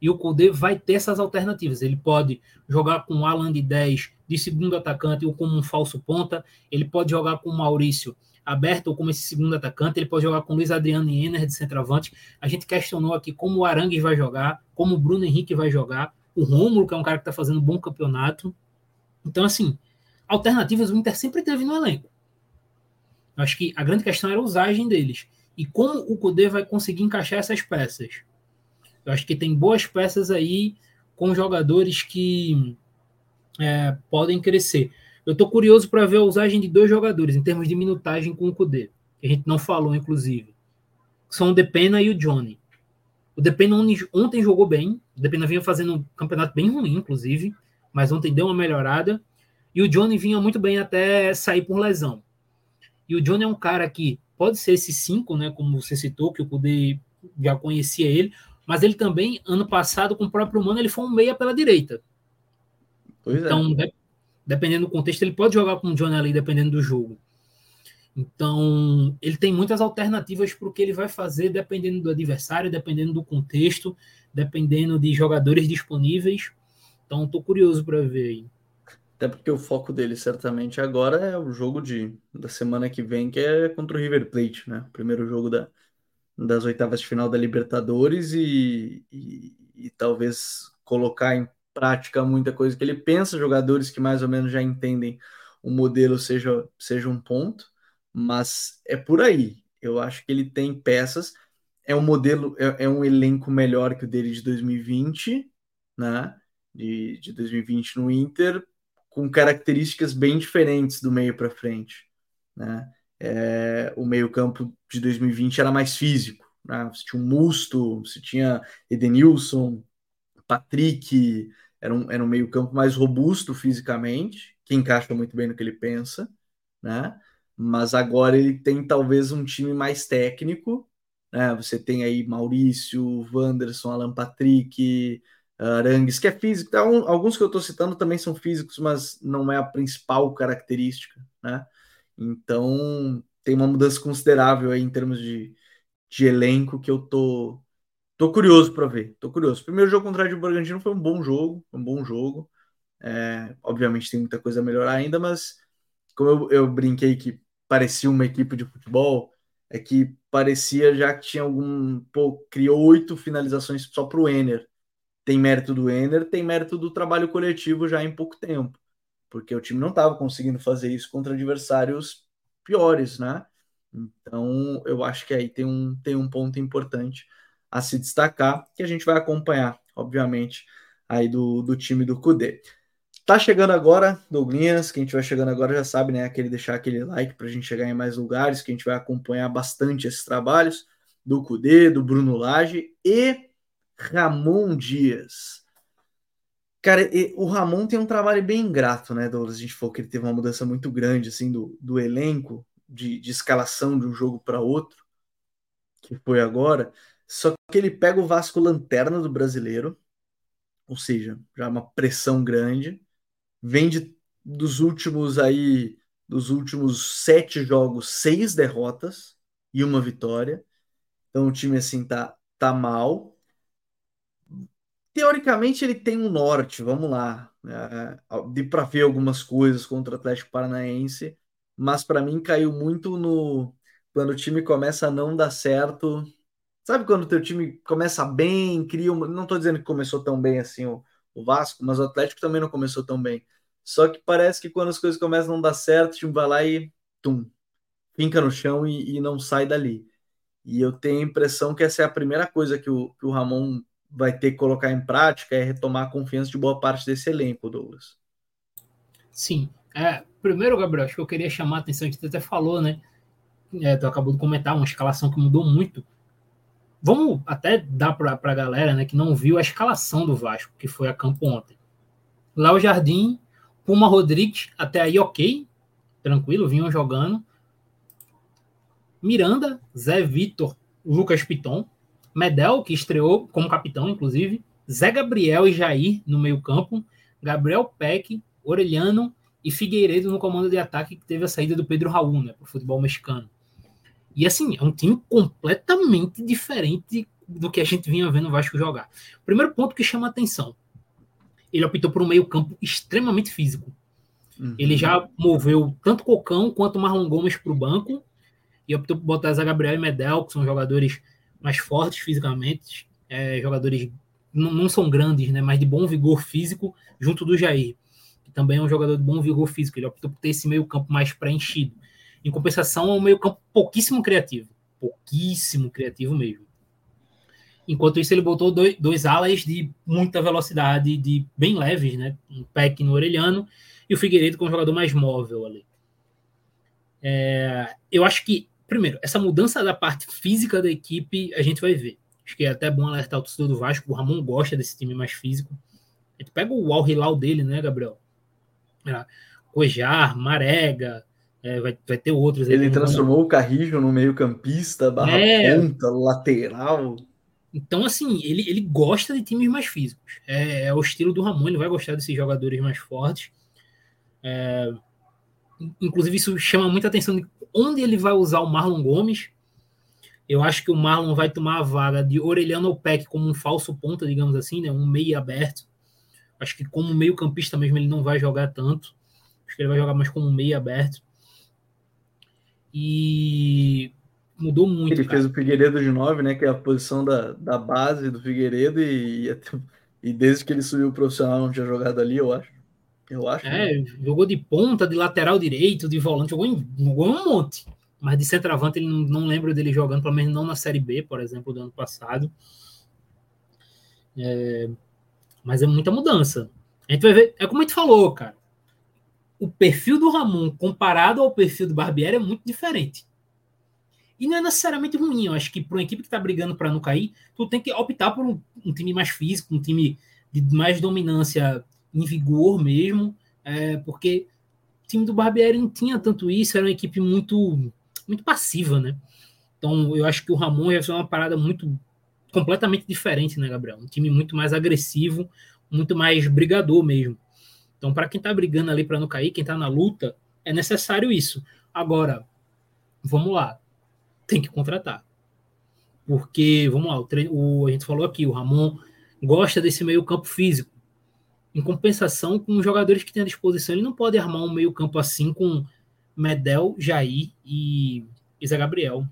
E o Codê vai ter essas alternativas. Ele pode jogar com o Alan de 10 de segundo atacante ou como um falso ponta. Ele pode jogar com o Maurício aberto ou como esse segundo atacante, ele pode jogar com Luiz Adriano e Ener de centroavante. A gente questionou aqui como o Arangues vai jogar, como o Bruno Henrique vai jogar, o Rômulo, que é um cara que está fazendo um bom campeonato. Então, assim, alternativas o Inter sempre teve no elenco. Acho que a grande questão era a usagem deles. E como o Cudê vai conseguir encaixar essas peças. Eu acho que tem boas peças aí com jogadores que é, podem crescer. Eu estou curioso para ver a usagem de dois jogadores em termos de minutagem com o Kudê, que a gente não falou, inclusive. São o Depena e o Johnny. O Depena ontem jogou bem, o Depena vinha fazendo um campeonato bem ruim, inclusive, mas ontem deu uma melhorada. E o Johnny vinha muito bem até sair por lesão. E o Johnny é um cara que pode ser esse 5, né, como você citou, que o Kudê já conhecia ele, mas ele também, ano passado, com o próprio Mano, ele foi um meia pela direita. Pois é. então, é dependendo do contexto, ele pode jogar com o Johnny ali, dependendo do jogo. Então, ele tem muitas alternativas para o que ele vai fazer, dependendo do adversário, dependendo do contexto, dependendo de jogadores disponíveis. Então, estou curioso para ver aí. Até porque o foco dele, certamente, agora é o jogo de, da semana que vem, que é contra o River Plate, né? O primeiro jogo da, das oitavas de final da Libertadores e, e, e talvez colocar em prática muita coisa que ele pensa, jogadores que mais ou menos já entendem o modelo seja, seja um ponto, mas é por aí. Eu acho que ele tem peças, é um modelo, é, é um elenco melhor que o dele de 2020, né? De, de 2020 no Inter, com características bem diferentes do meio para frente, né? É, o meio-campo de 2020 era mais físico, né? Você tinha o Musto, você tinha Edenilson, Patrick, era um, era um meio-campo mais robusto fisicamente, que encaixa muito bem no que ele pensa, né? Mas agora ele tem talvez um time mais técnico, né? Você tem aí Maurício, Wanderson, Alan Patrick, Arangues, que é físico. Então, alguns que eu estou citando também são físicos, mas não é a principal característica, né? Então tem uma mudança considerável aí em termos de, de elenco que eu tô Tô curioso para ver, tô curioso. Primeiro jogo contra o Bragantino foi um bom jogo, um bom jogo. É, obviamente tem muita coisa a melhorar ainda, mas como eu, eu brinquei que parecia uma equipe de futebol, é que parecia já que tinha algum. Pô, criou oito finalizações só para o Ener. Tem mérito do Ener, tem mérito do trabalho coletivo já em pouco tempo, porque o time não estava conseguindo fazer isso contra adversários piores, né? Então, eu acho que aí tem um, tem um ponto importante a se destacar, que a gente vai acompanhar, obviamente, aí do, do time do Cudê. Tá chegando agora, Douglinhas, quem estiver chegando agora já sabe, né? Aquele deixar aquele like para a gente chegar em mais lugares, que a gente vai acompanhar bastante esses trabalhos do Cudê, do Bruno Lage e Ramon Dias. Cara, o Ramon tem um trabalho bem ingrato, né, Douglas? A gente falou que ele teve uma mudança muito grande, assim, do, do elenco, de, de escalação de um jogo para outro, que foi agora. Só que ele pega o Vasco lanterna do brasileiro, ou seja, já uma pressão grande. Vem de, dos últimos aí, dos últimos sete jogos, seis derrotas e uma vitória. Então o time assim tá, tá mal. Teoricamente ele tem um norte, vamos lá. É, de para ver algumas coisas contra o Atlético Paranaense, mas para mim caiu muito no quando o time começa a não dar certo Sabe quando o teu time começa bem, cria. Não estou dizendo que começou tão bem assim o, o Vasco, mas o Atlético também não começou tão bem. Só que parece que quando as coisas começam a não dar certo, o time vai lá e tum, finca no chão e, e não sai dali. E eu tenho a impressão que essa é a primeira coisa que o, que o Ramon vai ter que colocar em prática, é retomar a confiança de boa parte desse elenco, Douglas. Sim. É, primeiro, Gabriel, acho que eu queria chamar a atenção, a gente até falou, né? É, tu acabou de comentar uma escalação que mudou muito. Vamos até dar para a galera né, que não viu a escalação do Vasco, que foi a campo ontem. Léo Jardim, Puma Rodrigues, até aí ok, tranquilo, vinham jogando. Miranda, Zé Vitor, Lucas Piton, Medel, que estreou como capitão, inclusive, Zé Gabriel e Jair no meio-campo, Gabriel Peck, Orelhano e Figueiredo no comando de ataque, que teve a saída do Pedro Raul né, para o futebol mexicano. E assim, é um time completamente diferente do que a gente vinha vendo o Vasco jogar. Primeiro ponto que chama a atenção: ele optou por um meio-campo extremamente físico. Uhum. Ele já moveu tanto Cocão quanto Marlon Gomes para o banco e optou por botar Zé Gabriel e Medel, que são jogadores mais fortes fisicamente, é, jogadores não, não, são grandes, né, mas de bom vigor físico, junto do Jair, que também é um jogador de bom vigor físico. Ele optou por ter esse meio-campo mais preenchido. Em compensação, é um meio-campo pouquíssimo criativo. Pouquíssimo criativo mesmo. Enquanto isso, ele botou dois, dois alas de muita velocidade, de bem leves, né? Um Peck no Orelhano e o Figueiredo com um jogador mais móvel ali. É, eu acho que, primeiro, essa mudança da parte física da equipe a gente vai ver. Acho que é até bom alertar o torcedor do Vasco. O Ramon gosta desse time mais físico. A gente pega o Al Hilal dele, né, Gabriel? É, Cojar, Marega, é, vai, vai ter outros. Ele transformou o Carrijo no meio-campista, barra é. ponta, lateral. Então, assim, ele, ele gosta de times mais físicos. É, é, o estilo do Ramon, ele vai gostar desses jogadores mais fortes. É, inclusive, isso chama muita atenção de onde ele vai usar o Marlon Gomes. Eu acho que o Marlon vai tomar a vaga de Orelhano ou Peck como um falso ponta, digamos assim, né? um meio aberto. Acho que como meio campista mesmo ele não vai jogar tanto. Acho que ele vai jogar mais como um meio aberto. E mudou muito. Ele cara. fez o Figueiredo de 9, né? Que é a posição da, da base do Figueiredo, e, [LAUGHS] e desde que ele subiu o profissional não tinha jogado ali, eu acho. Eu acho. É, né? jogou de ponta, de lateral direito, de volante, jogou, em, jogou um monte. Mas de centroavante ele não, não lembro dele jogando, pelo menos não na Série B, por exemplo, do ano passado. É, mas é muita mudança. A gente vai ver, é como a gente falou, cara o perfil do Ramon comparado ao perfil do Barbieri é muito diferente. E não é necessariamente ruim. Eu acho que para uma equipe que está brigando para não cair, tu tem que optar por um, um, time mais físico, um time de mais dominância em vigor mesmo, é, porque o time do Barbieri não tinha tanto isso, era uma equipe muito, muito passiva, né? Então eu acho que o Ramon ia ser uma parada muito completamente diferente, né, Gabriel? Um time muito mais agressivo, muito mais brigador mesmo. Então, para quem está brigando ali para não cair, quem está na luta, é necessário isso. Agora, vamos lá, tem que contratar. Porque, vamos lá, o, o, a gente falou aqui, o Ramon gosta desse meio campo físico. Em compensação, com os jogadores que tem à disposição, ele não pode armar um meio campo assim com Medel, Jair e, Zé Gabriel.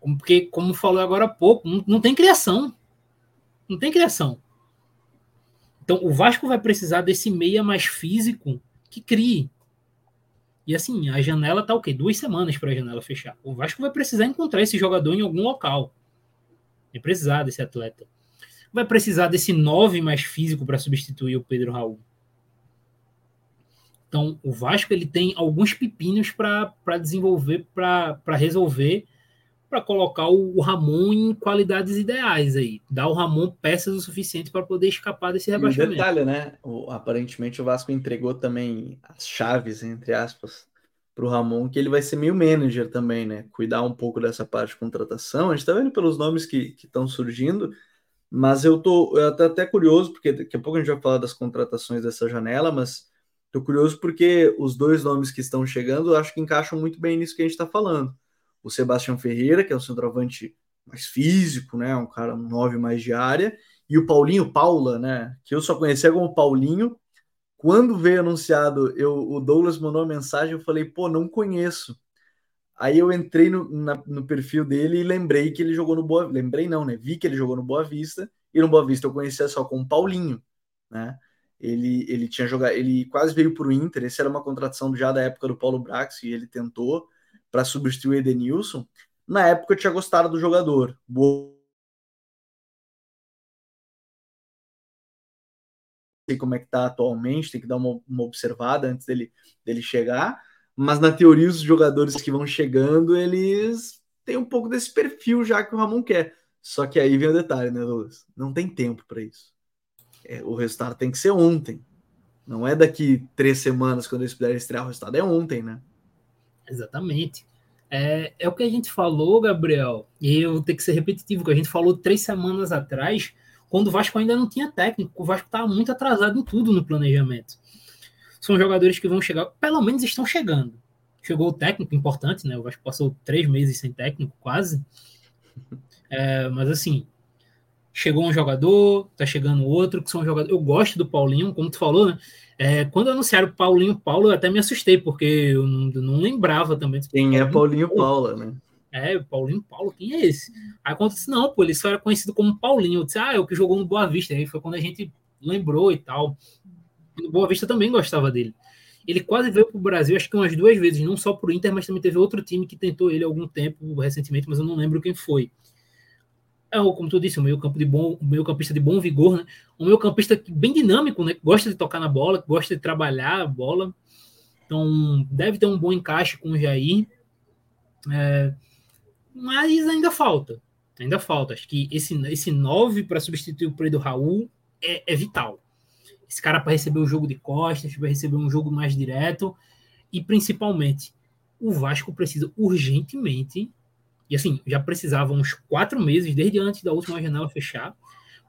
Porque, como falou agora há pouco, não, não tem criação. Não tem criação. Então, o Vasco vai precisar desse meia mais físico que crie. E assim, a janela tá o quê? Duas semanas para a janela fechar. O Vasco vai precisar encontrar esse jogador em algum local. Vai precisar desse atleta. Vai precisar desse nove mais físico para substituir o Pedro Raul. Então, o Vasco ele tem alguns pepinos para desenvolver, para resolver para colocar o Ramon em qualidades ideais aí. Dar ao Ramon peças o suficiente para poder escapar desse rebaixamento. E um detalhe, né? O, aparentemente o Vasco entregou também as chaves, entre aspas, para o Ramon, que ele vai ser meio manager também, né? Cuidar um pouco dessa parte de contratação. A gente está vendo pelos nomes que estão surgindo, mas eu tô eu até, até curioso, porque daqui a pouco a gente vai falar das contratações dessa janela, mas tô curioso porque os dois nomes que estão chegando acho que encaixam muito bem nisso que a gente está falando o Sebastião Ferreira, que é um centroavante mais físico, né? Um cara nove mais de área, e o Paulinho Paula, né? Que eu só conhecia como Paulinho. Quando veio anunciado, eu, o Douglas mandou uma mensagem, eu falei, pô, não conheço. Aí eu entrei no, na, no perfil dele e lembrei que ele jogou no Boa Lembrei não, né? Vi que ele jogou no Boa Vista, e no Boa Vista eu conhecia só como Paulinho, né? Ele, ele tinha jogado, ele quase veio para o Inter. Essa era uma contratação já da época do Paulo Brax e ele tentou para substituir o Edenilson. Na época eu tinha gostado do jogador. Boa sei como é que tá atualmente, tem que dar uma, uma, observada antes dele, dele chegar. Mas na teoria, os jogadores que vão chegando, eles têm um pouco desse perfil já que o Ramon quer. Só que aí vem o detalhe, né, Lucas? Não tem tempo para isso. É, o resultado tem que ser ontem. Não é daqui três semanas, quando eles puderem estrear o resultado, é ontem, né? Exatamente. É, é o que a gente falou, Gabriel, e eu vou ter que ser repetitivo, que a gente falou três semanas atrás, quando o Vasco ainda não tinha técnico. O Vasco estava muito atrasado em tudo no planejamento. São jogadores que vão chegar, pelo menos estão chegando. Chegou o técnico importante, né? O Vasco passou três meses sem técnico, quase. [LAUGHS] É, mas assim, chegou um jogador, tá chegando outro, que são jogadores. Eu gosto do Paulinho, como tu falou, né? É, quando anunciaram Paulinho Paulo, eu até me assustei, porque eu não, eu não lembrava também. Quem é Paulinho Paula, né? É, Paulinho Paulo, quem é esse? Aí quando disse, não, pô, ele só era conhecido como Paulinho. Eu disse, ah, é o que jogou no Boa Vista. Aí foi quando a gente lembrou e tal. No Boa Vista também gostava dele. Ele quase veio para o Brasil, acho que umas duas vezes, não só para o Inter, mas também teve outro time que tentou ele algum tempo recentemente, mas eu não lembro quem foi é, como tu disse, o meio campo de bom, meio campista de bom vigor, né? O meio campista bem dinâmico, né? Gosta de tocar na bola, gosta de trabalhar a bola. Então, deve ter um bom encaixe com o Jair. É, mas ainda falta. Ainda falta. Acho que esse, esse 9 para substituir o Pedro Raul é, é vital. Esse cara para receber o jogo de costas, para receber um jogo mais direto. E principalmente, o Vasco precisa urgentemente e assim, já precisava uns quatro meses, desde antes da última janela fechar,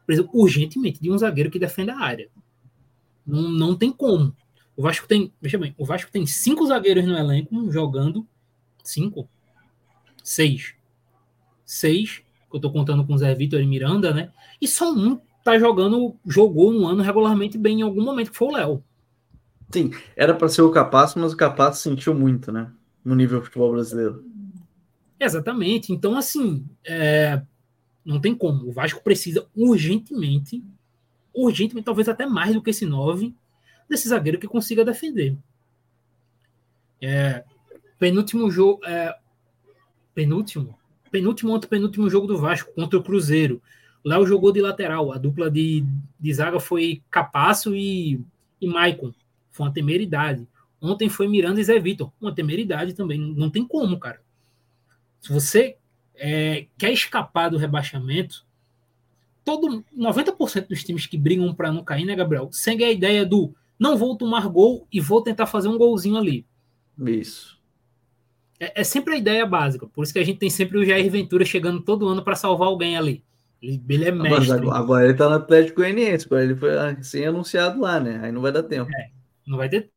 precisa urgentemente de um zagueiro que defenda a área. Não, não tem como. O Vasco tem, veja bem, o Vasco tem cinco zagueiros no elenco jogando. Cinco? Seis. Seis, que eu tô contando com o Zé Vitor e Miranda, né? E só um tá jogando, jogou um ano regularmente bem em algum momento, que foi o Léo. Sim, era para ser o Capaz, mas o Capaz sentiu muito, né? No nível futebol brasileiro. Exatamente. Então, assim, é, não tem como. O Vasco precisa urgentemente, urgentemente, talvez até mais do que esse 9, desse zagueiro que consiga defender. É, penúltimo jogo. É, penúltimo? Penúltimo penúltimo jogo do Vasco contra o Cruzeiro. Léo jogou de lateral. A dupla de, de zaga foi Capasso e, e Maicon. Foi uma temeridade. Ontem foi Miranda e Zé Vitor. Uma temeridade também. Não tem como, cara. Se você é, quer escapar do rebaixamento, todo 90% dos times que brigam para não cair, né, Gabriel? Segue a ideia do não vou tomar gol e vou tentar fazer um golzinho ali. Isso. É, é sempre a ideia básica. Por isso que a gente tem sempre o Jair Ventura chegando todo ano para salvar alguém ali. Ele, ele é mestre. Agora, agora, ele tá no Atlético Goianiense, agora ele foi sem anunciado lá, né? Aí não vai dar tempo. É, não vai ter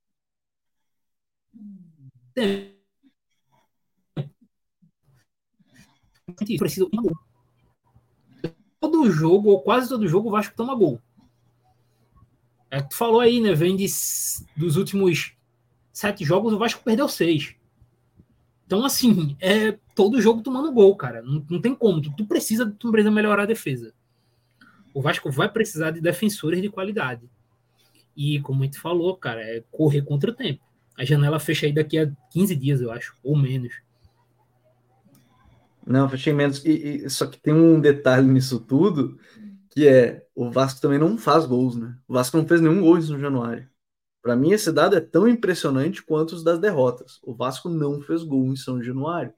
tempo. Todo jogo, ou quase todo jogo, o Vasco toma gol. É, tu falou aí, né? Vem de, dos últimos sete jogos, o Vasco perdeu seis. Então, assim, é todo jogo tomando gol, cara. Não, não tem como. Tu, tu, precisa, tu precisa melhorar a defesa. O Vasco vai precisar de defensores de qualidade. E, como a gente falou, cara, é correr contra o tempo. A janela fecha aí daqui a 15 dias, eu acho, ou menos. Não, fechei menos. E, e, só que tem um detalhe nisso tudo, que é o Vasco também não faz gols, né? O Vasco não fez nenhum gol São Januário. Para mim, esse dado é tão impressionante quanto os das derrotas. O Vasco não fez gol em São Januário.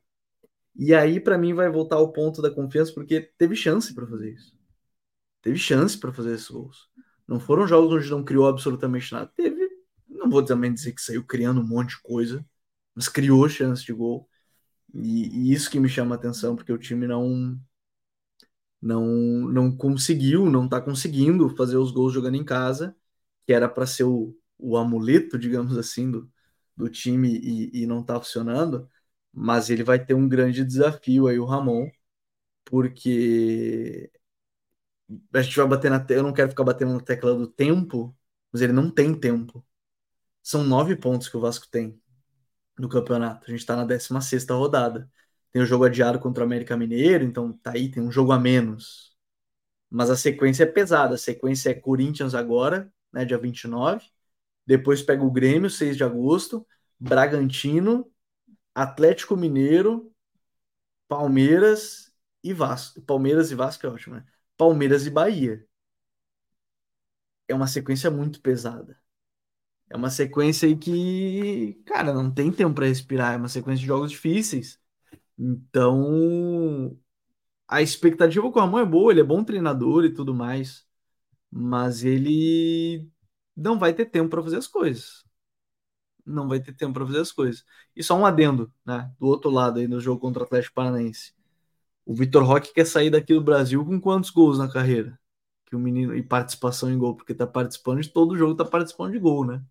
E aí, para mim, vai voltar ao ponto da confiança, porque teve chance para fazer isso. Teve chance para fazer esses gols. Não foram jogos onde não criou absolutamente nada. Teve, não vou também dizer que saiu criando um monte de coisa, mas criou chance de gol. E, e isso que me chama a atenção, porque o time não não não conseguiu, não está conseguindo fazer os gols jogando em casa, que era para ser o, o amuleto, digamos assim, do, do time e, e não está funcionando. Mas ele vai ter um grande desafio aí, o Ramon, porque a gente vai bater na tecla. Eu não quero ficar batendo na tecla do tempo, mas ele não tem tempo. São nove pontos que o Vasco tem no campeonato. A gente está na 16 rodada. Tem o jogo adiado contra o América Mineiro, então tá aí, tem um jogo a menos. Mas a sequência é pesada. A sequência é Corinthians agora, né, dia 29. Depois pega o Grêmio, 6 de agosto. Bragantino, Atlético Mineiro, Palmeiras e Vasco. Palmeiras e Vasco é ótimo, né? Palmeiras e Bahia. É uma sequência muito pesada. É uma sequência aí que, cara, não tem tempo para respirar. É uma sequência de jogos difíceis. Então, a expectativa com o Ramon é boa, ele é bom treinador e tudo mais, mas ele não vai ter tempo para fazer as coisas. Não vai ter tempo para fazer as coisas. E só um adendo, né? Do outro lado aí no jogo contra o Atlético Paranaense. O Vitor Roque quer sair daqui do Brasil com quantos gols na carreira? Que o menino e participação em gol, porque tá participando de todo jogo, tá participando de gol, né?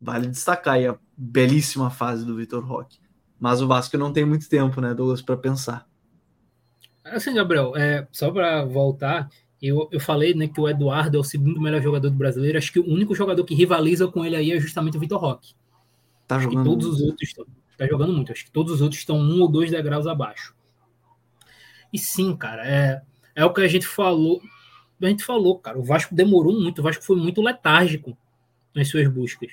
Vale destacar aí a belíssima fase do Vitor Roque. Mas o Vasco não tem muito tempo, né, Douglas, para pensar. Assim, Gabriel, é, só para voltar, eu, eu falei né, que o Eduardo é o segundo melhor jogador do brasileiro. Acho que o único jogador que rivaliza com ele aí é justamente o Vitor Roque. Tá jogando. Que todos os outros estão. Tá jogando muito. Acho que todos os outros estão um ou dois degraus abaixo. E sim, cara, é, é o que a gente falou. A gente falou, cara, o Vasco demorou muito, o Vasco foi muito letárgico nas suas buscas.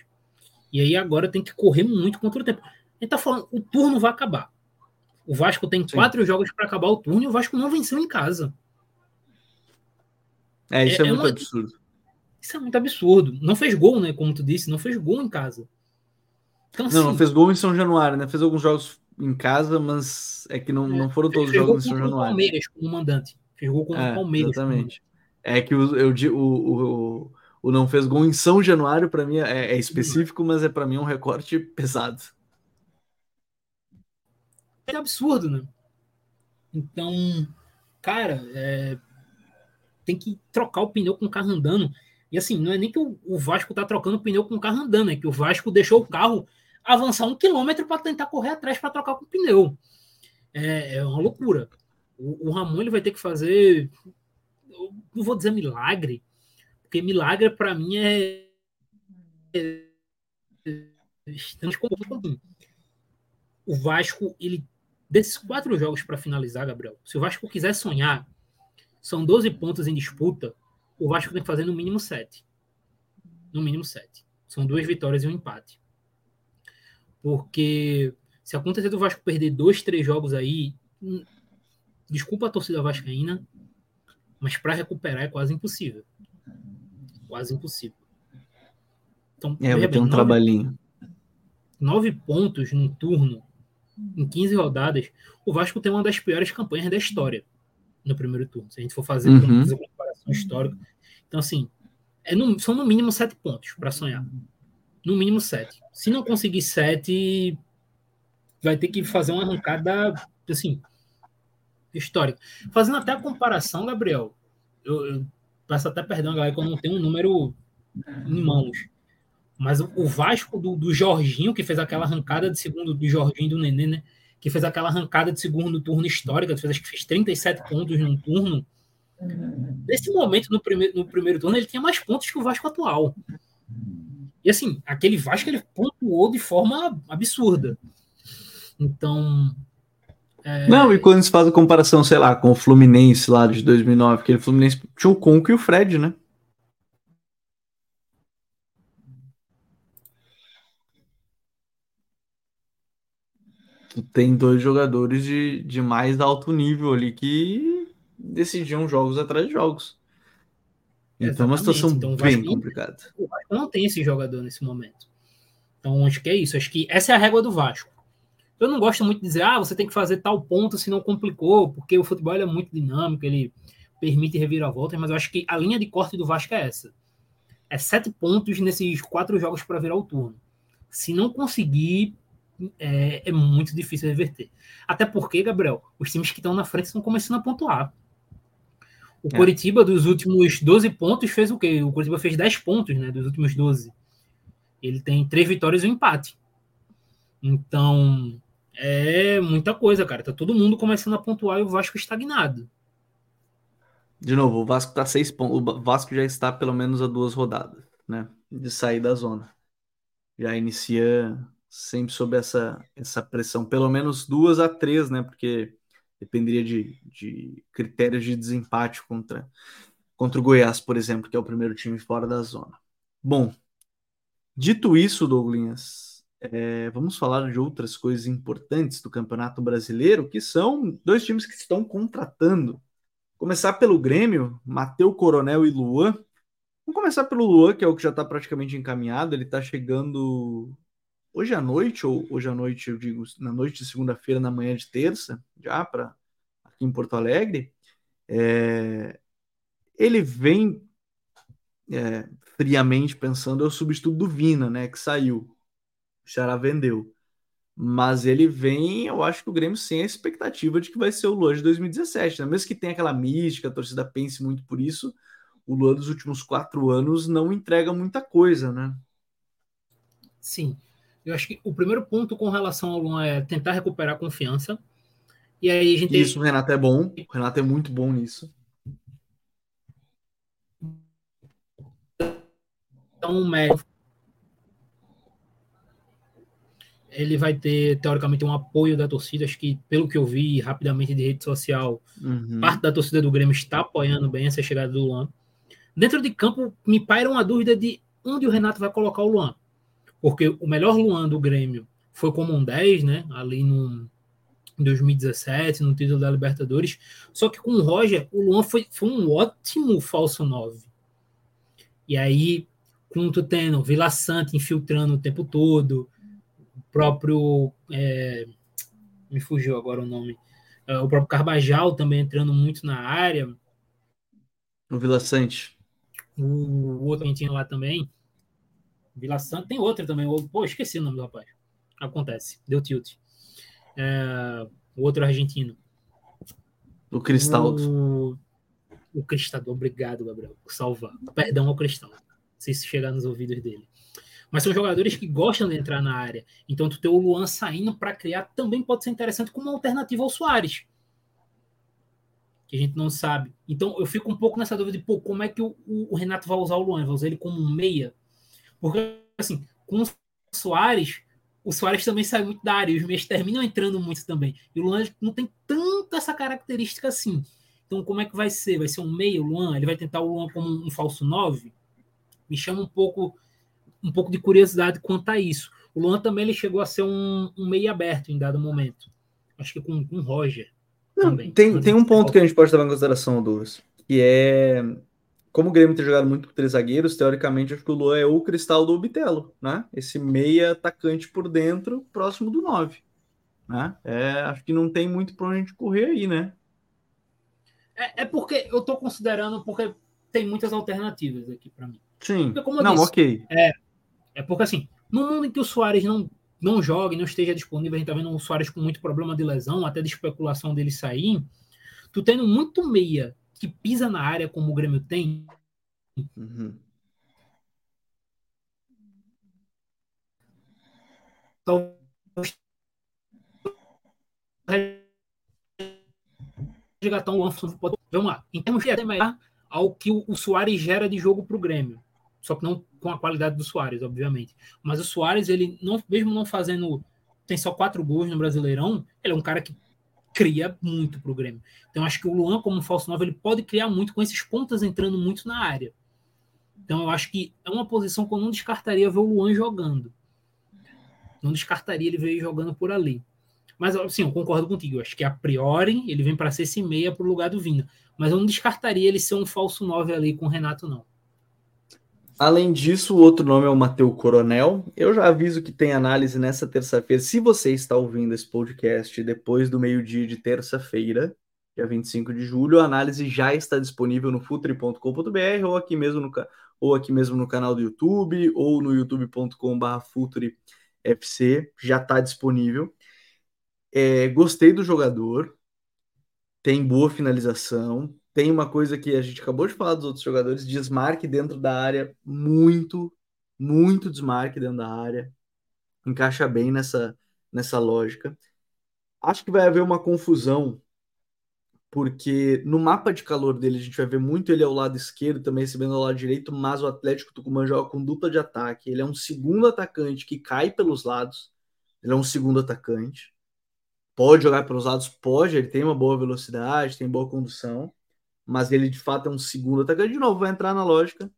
E aí agora tem que correr muito contra o tempo. A gente tá falando, o turno vai acabar. O Vasco tem Sim. quatro jogos para acabar o turno e o Vasco não venceu em casa. É, isso é, é, é muito uma... absurdo. Isso é muito absurdo. Não fez gol, né? Como tu disse, não fez gol em casa. Então, assim, não, não assim, fez gol em São Januário, né? Fez alguns jogos em casa, mas é que não, é, não foram todos os jogos em São Januário. Palmeiras como mandante. Fez gol contra é, o Palmeiras. Exatamente. É que o, eu, o, o, o não fez gol em São Januário, para mim é, é, específico, mas é para mim um recorte pesado. É absurdo, né? Então, cara, é, tem que trocar o pneu com o carro andando. E assim, não é nem que o, o Vasco tá trocando o pneu com o carro andando, é que o Vasco deixou o carro avançar um quilômetro para tentar correr atrás para trocar com o pneu. É, é uma loucura. O, o, Ramon ele vai ter que fazer, não vou dizer milagre, porque milagre para mim é, é estamos o Vasco ele desses quatro jogos para finalizar, Gabriel. Se o Vasco quiser sonhar, são 12 pontos em disputa. O Vasco tem que fazer no mínimo 7. No mínimo 7. São duas vitórias e um empate. Porque se acontecer do Vasco perder dois, três jogos aí, hum, desculpa a torcida vascaína, mas para recuperar é quase impossível. Quase impossível. Então, é, vai ter um nove, trabalhinho. Nove pontos num turno, em 15 rodadas, o Vasco tem uma das piores campanhas da história no primeiro turno. Se a gente for fazer, uhum. fazer comparação histórica. Então, assim, é no, são no mínimo sete pontos para sonhar. No mínimo sete. Se não conseguir sete, vai ter que fazer uma arrancada, assim, histórica. Fazendo até a comparação, Gabriel, eu, eu peço até perdão, galera, que eu não tenho um número em mãos. Mas o, o Vasco do, do, Jorginho, que fez aquela arrancada de segundo do Jorginho do Nenê, né? Que fez aquela arrancada de segundo turno histórica, fez, acho que fez 37 pontos num turno. Nesse momento, no primeiro, no primeiro turno, ele tinha mais pontos que o Vasco atual. E assim, aquele Vasco ele pontuou de forma absurda. Então. É... Não, e quando se faz a comparação, sei lá, com o Fluminense lá de 2009, aquele Fluminense tinha o Conco e o Fred, né? Tu tem dois jogadores de, de mais alto nível ali que decidiam jogos atrás de jogos. Então é uma situação então, bem complicada. O Vasco não tem esse jogador nesse momento. Então acho que é isso. Acho que essa é a régua do Vasco. Eu não gosto muito de dizer, ah, você tem que fazer tal ponto se não complicou, porque o futebol é muito dinâmico, ele permite reviravoltas, mas eu acho que a linha de corte do Vasco é essa. É sete pontos nesses quatro jogos para virar o turno. Se não conseguir, é, é, muito difícil reverter. Até porque, Gabriel, os times que estão na frente estão começando a pontuar. O é. Coritiba, dos últimos 12 pontos, fez o quê? O Coritiba fez 10 pontos, né? Dos últimos 12. Ele tem três vitórias e um empate. Então, é muita coisa, cara. Tá todo mundo começando a pontuar e o Vasco estagnado. De novo, o Vasco tá seis pontos. O Vasco já está pelo menos a duas rodadas, né? De sair da zona. Já inicia sempre sob essa, essa pressão, pelo menos duas a três, né? Porque dependeria de, de critérios de desempate contra, contra o Goiás, por exemplo, que é o primeiro time fora da zona. Bom, dito isso, Douglas, é, vamos falar de outras coisas importantes do Campeonato Brasileiro, que são dois times que estão contratando. Começar pelo Grêmio, Mateu Coronel e Luan. Vamos começar pelo Luan, que é o que já está praticamente encaminhado. Ele está chegando hoje à noite, ou hoje à noite, eu digo, na noite de segunda-feira, na manhã de terça, já para aqui em Porto Alegre, é, ele vem é, friamente pensando, é o substituto do Vina, né, que saiu. O Xará vendeu. Mas ele vem, eu acho que o Grêmio sem a expectativa de que vai ser o Luan de 2017. Né? Mesmo que tenha aquela mística, a torcida pense muito por isso, o Luan dos últimos quatro anos não entrega muita coisa, né? Sim. Eu acho que o primeiro ponto com relação ao Luan é tentar recuperar a confiança. E aí a gente. Isso, o Renato é bom. O Renato é muito bom nisso. Então, o médico. Ele vai ter, teoricamente, um apoio da torcida. Acho que, pelo que eu vi rapidamente de rede social, uhum. parte da torcida do Grêmio está apoiando bem essa chegada do Luan. Dentro de campo, me paira uma dúvida de onde o Renato vai colocar o Luan porque o melhor Luan do Grêmio foi como um 10, né? Ali no 2017, no título da Libertadores. Só que com o Roger, o Luan foi, foi um ótimo falso 9. E aí, com tu tendo Vila Santa infiltrando o tempo todo, o próprio. É, me fugiu agora o nome. É, o próprio Carbajal também entrando muito na área. O Vila Sante. O, o outro que tinha lá também. Vila Santa tem outra também. Pô, esqueci o nome do rapaz. Acontece, deu tilt. É, o outro argentino. O Cristaldo. O, o Cristaldo, obrigado, Gabriel, por salvar. Perdão ao Cristaldo, se isso chegar nos ouvidos dele. Mas são jogadores que gostam de entrar na área. Então, tu ter o Luan saindo para criar também pode ser interessante como alternativa ao Soares. Que a gente não sabe. Então, eu fico um pouco nessa dúvida de pô, como é que o, o Renato vai usar o Luan? Vai usar ele como um meia? Porque, assim, com o Soares, o Soares também sai muito da área, e os meios terminam entrando muito também. E o Luan não tem tanto essa característica assim. Então, como é que vai ser? Vai ser um meio, Luan? Ele vai tentar o Luan como um falso 9? Me chama um pouco um pouco de curiosidade quanto a isso. O Luan também ele chegou a ser um, um meio aberto em dado momento. Acho que com, com o Roger. Não, também. Tem, tem um ponto que a gente pode levar em consideração, Douglas, que é como o Grêmio tem jogado muito com três zagueiros, teoricamente acho que o Luan é o cristal do Bitelo, né? Esse meia atacante por dentro, próximo do 9. Né? É, acho que não tem muito para onde a gente correr aí, né? É, é porque eu estou considerando, porque tem muitas alternativas aqui para mim. Sim. Porque, não, disse, ok. É, é porque assim, no mundo em que o Soares não, não joga, não esteja disponível, a gente tá vendo o Soares com muito problema de lesão, até de especulação dele sair, tu tendo muito meia que pisa na área como o Grêmio tem. Uhum. Então, resgatar um Vamos lá. Em termos de ao que o, o Soares gera de jogo para o Grêmio. Só que não com a qualidade do Soares, obviamente. Mas o Soares, ele não, mesmo não fazendo tem só quatro gols no Brasileirão, ele é um cara que cria muito para o Grêmio. Então acho que o Luan, como falso 9, ele pode criar muito com esses pontas entrando muito na área. Então eu acho que é uma posição que eu não descartaria ver o Luan jogando. Não descartaria ele ver jogando por ali. Mas assim, eu concordo contigo. Eu acho que a priori ele vem para ser esse meia para o lugar do Vina. Mas eu não descartaria ele ser um falso 9 ali com o Renato, não. Além disso, o outro nome é o Mateu Coronel. Eu já aviso que tem análise nessa terça-feira. Se você está ouvindo esse podcast depois do meio-dia de terça-feira, dia 25 de julho, a análise já está disponível no futre.com.br ou aqui mesmo no ou aqui mesmo no canal do YouTube ou no youtube.com/futrefc, já está disponível. É, gostei do jogador, tem boa finalização, tem uma coisa que a gente acabou de falar dos outros jogadores, desmarque dentro da área, muito, muito desmarque dentro da área. Encaixa bem nessa, nessa lógica. Acho que vai haver uma confusão, porque no mapa de calor dele a gente vai ver muito ele ao lado esquerdo, também recebendo ao lado direito, mas o Atlético Tucumã joga com dupla de ataque. Ele é um segundo atacante que cai pelos lados, ele é um segundo atacante. Pode jogar pelos lados? Pode, ele tem uma boa velocidade, tem boa condução mas ele de fato é um segundo atacante. De novo, vai entrar na lógica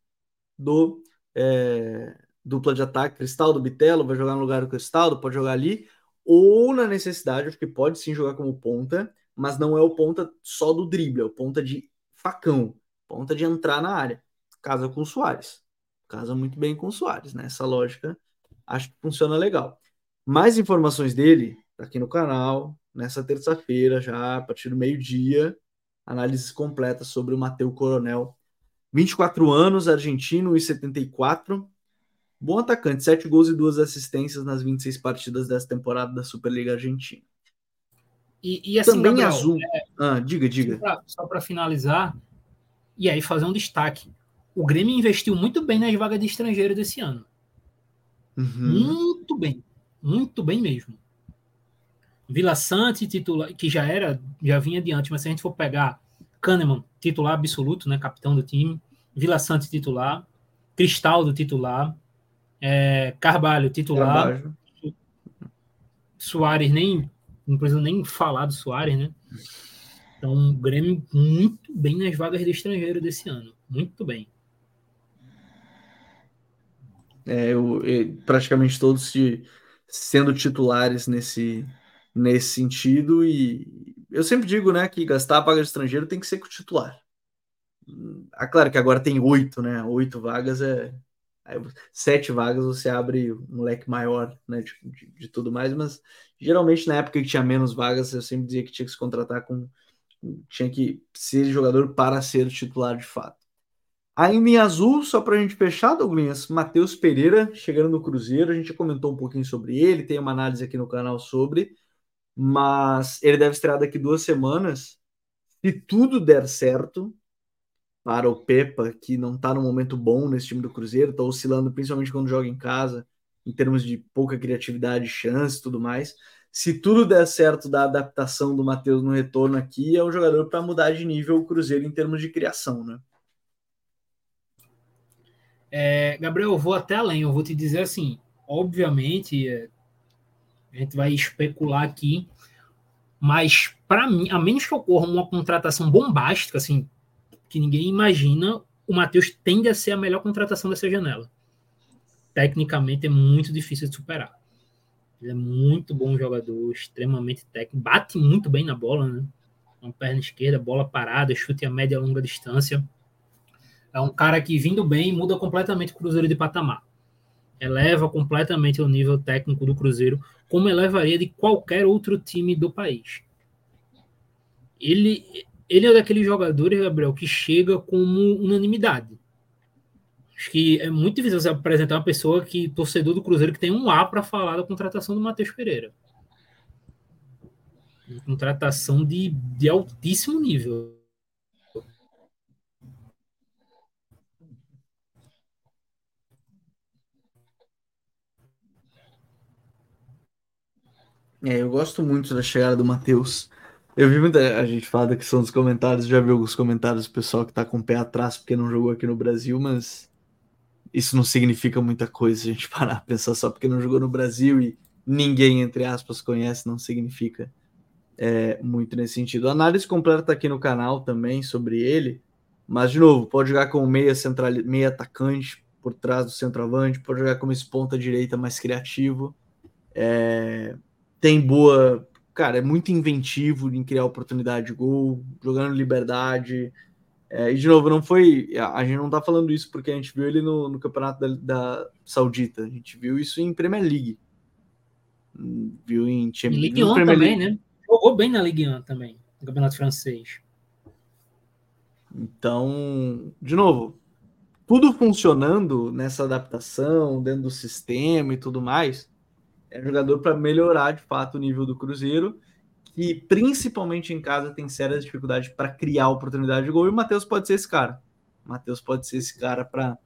do é, dupla de ataque. Cristaldo, Bitelo, vai jogar no lugar do Cristaldo, pode jogar ali, ou na necessidade, acho que pode sim jogar como ponta, mas não é o ponta só do drible, é o ponta de facão, ponta de entrar na área. Casa com o Soares. Casa muito bem com o Soares, né? Essa lógica acho que funciona legal. Mais informações dele tá aqui no canal, nessa terça-feira, já a partir do meio-dia análises completas sobre o Mateu Coronel. 24 anos, argentino, e 74. Bom atacante, 7 gols e 2 assistências nas 26 partidas dessa temporada da Superliga Argentina. E, e assim, Também Gabriel, azul. É, ah, diga, diga. Só para finalizar, e aí fazer um destaque. O Grêmio investiu muito bem nas vagas de estrangeiro desse ano. Uhum. Muito bem. Muito bem mesmo. Vila Sante, titular, que já era, já vinha adiante, mas se a gente for pegar Kahneman, titular absoluto, né, capitão do time, Vila Sante titular, Cristaldo titular, é, Carvalho titular, Carvalho. Soares nem, não preciso nem falar do Soares, né? Então, o Grêmio muito bem nas vagas de estrangeiro desse ano, muito bem. É, eu, eu, praticamente todos de, sendo titulares nesse, nesse sentido. E eu sempre digo né, que gastar a vaga de estrangeiro tem que ser com o titular. Ah, claro que agora tem oito, né? Oito vagas é. Sete vagas você abre um leque maior né, de, de, de, tudo mais, mas geralmente na época que tinha menos vagas, eu sempre dizia que tinha que se contratar com. tinha que ser jogador para ser titular de fato. Ainda em azul, só para a gente fechar, Douglas, Matheus Pereira chegando no Cruzeiro, a gente comentou um pouquinho sobre ele, tem uma análise aqui no canal sobre mas ele deve estrear daqui duas semanas. Se tudo der certo para o Pepa, que não está no momento bom nesse time do Cruzeiro, está oscilando principalmente quando joga em casa, em termos de pouca criatividade, chance e tudo mais. Se tudo der certo da adaptação do Matheus no retorno aqui, é um jogador para mudar de nível o Cruzeiro em termos de criação, né? É, Gabriel, eu vou até além, eu vou te dizer assim, obviamente, é, a gente vai especular aqui, mas para mim, a menos que ocorra uma contratação bombástica, assim, que ninguém imagina, o Matheus tende a ser a melhor contratação dessa janela. Tecnicamente é muito difícil de superar. Ele é muito bom jogador, extremamente técnico, bate muito bem na bola, né? Com perna esquerda, bola parada, chute a média e longa distância. É um cara que, vindo bem, muda completamente o Cruzeiro de patamar eleva completamente o nível técnico do Cruzeiro, como elevaria de qualquer outro time do país. Ele, ele é daqueles jogadores, Gabriel, que chega como unanimidade. Acho que é muito difícil você apresentar uma pessoa que, torcedor do Cruzeiro, que tem um A para falar da contratação do Matheus Pereira. Uma contratação de, de altíssimo nível. É, eu gosto muito da chegada do Matheus. Eu vi muita gente falar da questão dos comentários, já vi alguns comentários do pessoal que tá com o pé atrás porque não jogou aqui no Brasil, mas isso não significa muita coisa a gente [LAUGHS] parar a pensar só porque não jogou no Brasil e ninguém, entre aspas, conhece, não significa é, muito nesse sentido. A análise completa tá aqui no canal também sobre ele, mas, de novo, pode jogar como meia, central, meia atacante por trás do centroavante, pode jogar como esse ponta direita mais criativo. É, tem boa. Cara, é muito inventivo em criar oportunidade de gol, jogando liberdade. É, e, de novo, não foi. A gente não tá falando isso porque a gente viu ele no, no campeonato da, da, Saudita. A gente viu isso em Premier League. Viu em Champions League. também, League. né? Jogou bem na Ligue 1 também, no campeonato francês. Então, de novo, tudo funcionando nessa adaptação, dentro do sistema e tudo mais, é jogador para melhorar de fato o nível do Cruzeiro, que principalmente em casa tem sérias dificuldades para criar oportunidade de gol, e o Matheus pode ser esse cara. O Matheus pode ser esse cara para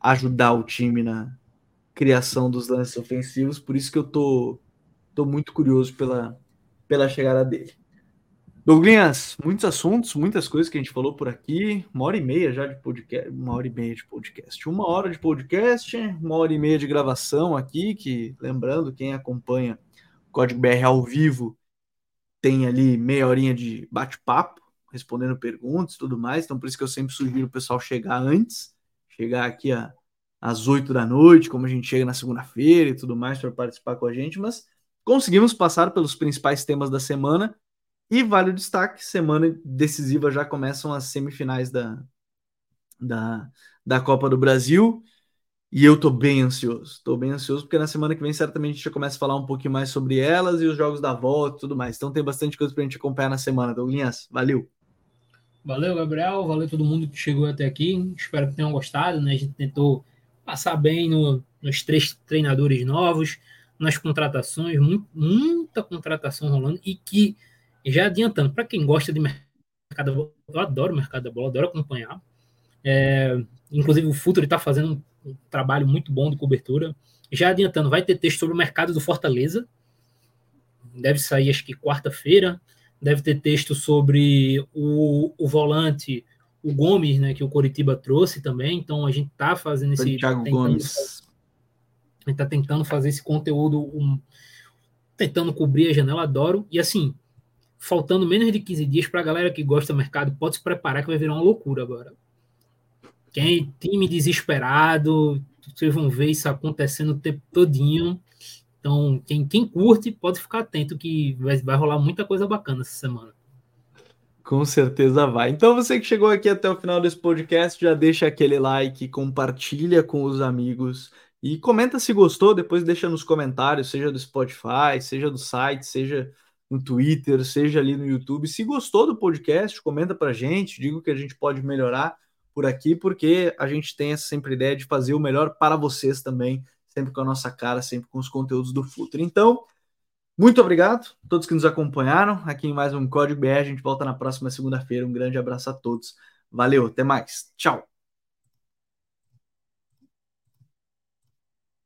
ajudar o time na criação dos lances ofensivos, por isso que eu tô, tô muito curioso pela, pela chegada dele. Douglas, muitos assuntos, muitas coisas que a gente falou por aqui. Uma hora e meia já de podcast, uma hora e meia de podcast, uma hora de podcast, uma hora e meia de gravação aqui. Que lembrando, quem acompanha o Código BR ao vivo tem ali meia horinha de bate-papo, respondendo perguntas tudo mais. Então, por isso que eu sempre sugiro o pessoal chegar antes, chegar aqui a, às oito da noite, como a gente chega na segunda-feira e tudo mais, para participar com a gente. Mas conseguimos passar pelos principais temas da semana e vale o destaque, semana decisiva já começam as semifinais da, da, da Copa do Brasil. E eu tô bem ansioso. Tô bem ansioso porque na semana que vem certamente a gente já começa a falar um pouquinho mais sobre elas e os jogos da volta e tudo mais. Então tem bastante coisa pra gente acompanhar na semana. Douglas, valeu. Valeu, Gabriel. Valeu todo mundo que chegou até aqui. Espero que tenham gostado, né? A gente tentou passar bem no, nos três treinadores novos, nas contratações, muito, muita contratação rolando e que e já adiantando, para quem gosta de mercado eu adoro o mercado da bola, adoro acompanhar. É, inclusive o Futuro está fazendo um trabalho muito bom de cobertura. Já adiantando, vai ter texto sobre o mercado do Fortaleza. Deve sair acho que quarta-feira. Deve ter texto sobre o, o volante, o Gomes, né, que o Coritiba trouxe também. Então a gente está fazendo esse. Thiago Gomes. A gente está tentando fazer esse conteúdo, um, tentando cobrir a janela, adoro. E assim, faltando menos de 15 dias para a galera que gosta do mercado, pode se preparar que vai virar uma loucura agora. Quem time desesperado, vocês vão ver isso acontecendo o tempo todinho. Então, quem, quem curte, pode ficar atento que vai, vai rolar muita coisa bacana essa semana. Com certeza vai. Então, você que chegou aqui até o final desse podcast, já deixa aquele like, compartilha com os amigos e comenta se gostou. Depois deixa nos comentários, seja do Spotify, seja do site, seja no Twitter, seja ali no YouTube. Se gostou do podcast, comenta pra gente, diga o que a gente pode melhorar por aqui, porque a gente tem essa sempre ideia de fazer o melhor para vocês também, sempre com a nossa cara, sempre com os conteúdos do Futre. Então, muito obrigado a todos que nos acompanharam aqui em mais um Código BR. A gente volta na próxima segunda-feira. Um grande abraço a todos. Valeu, até mais. Tchau.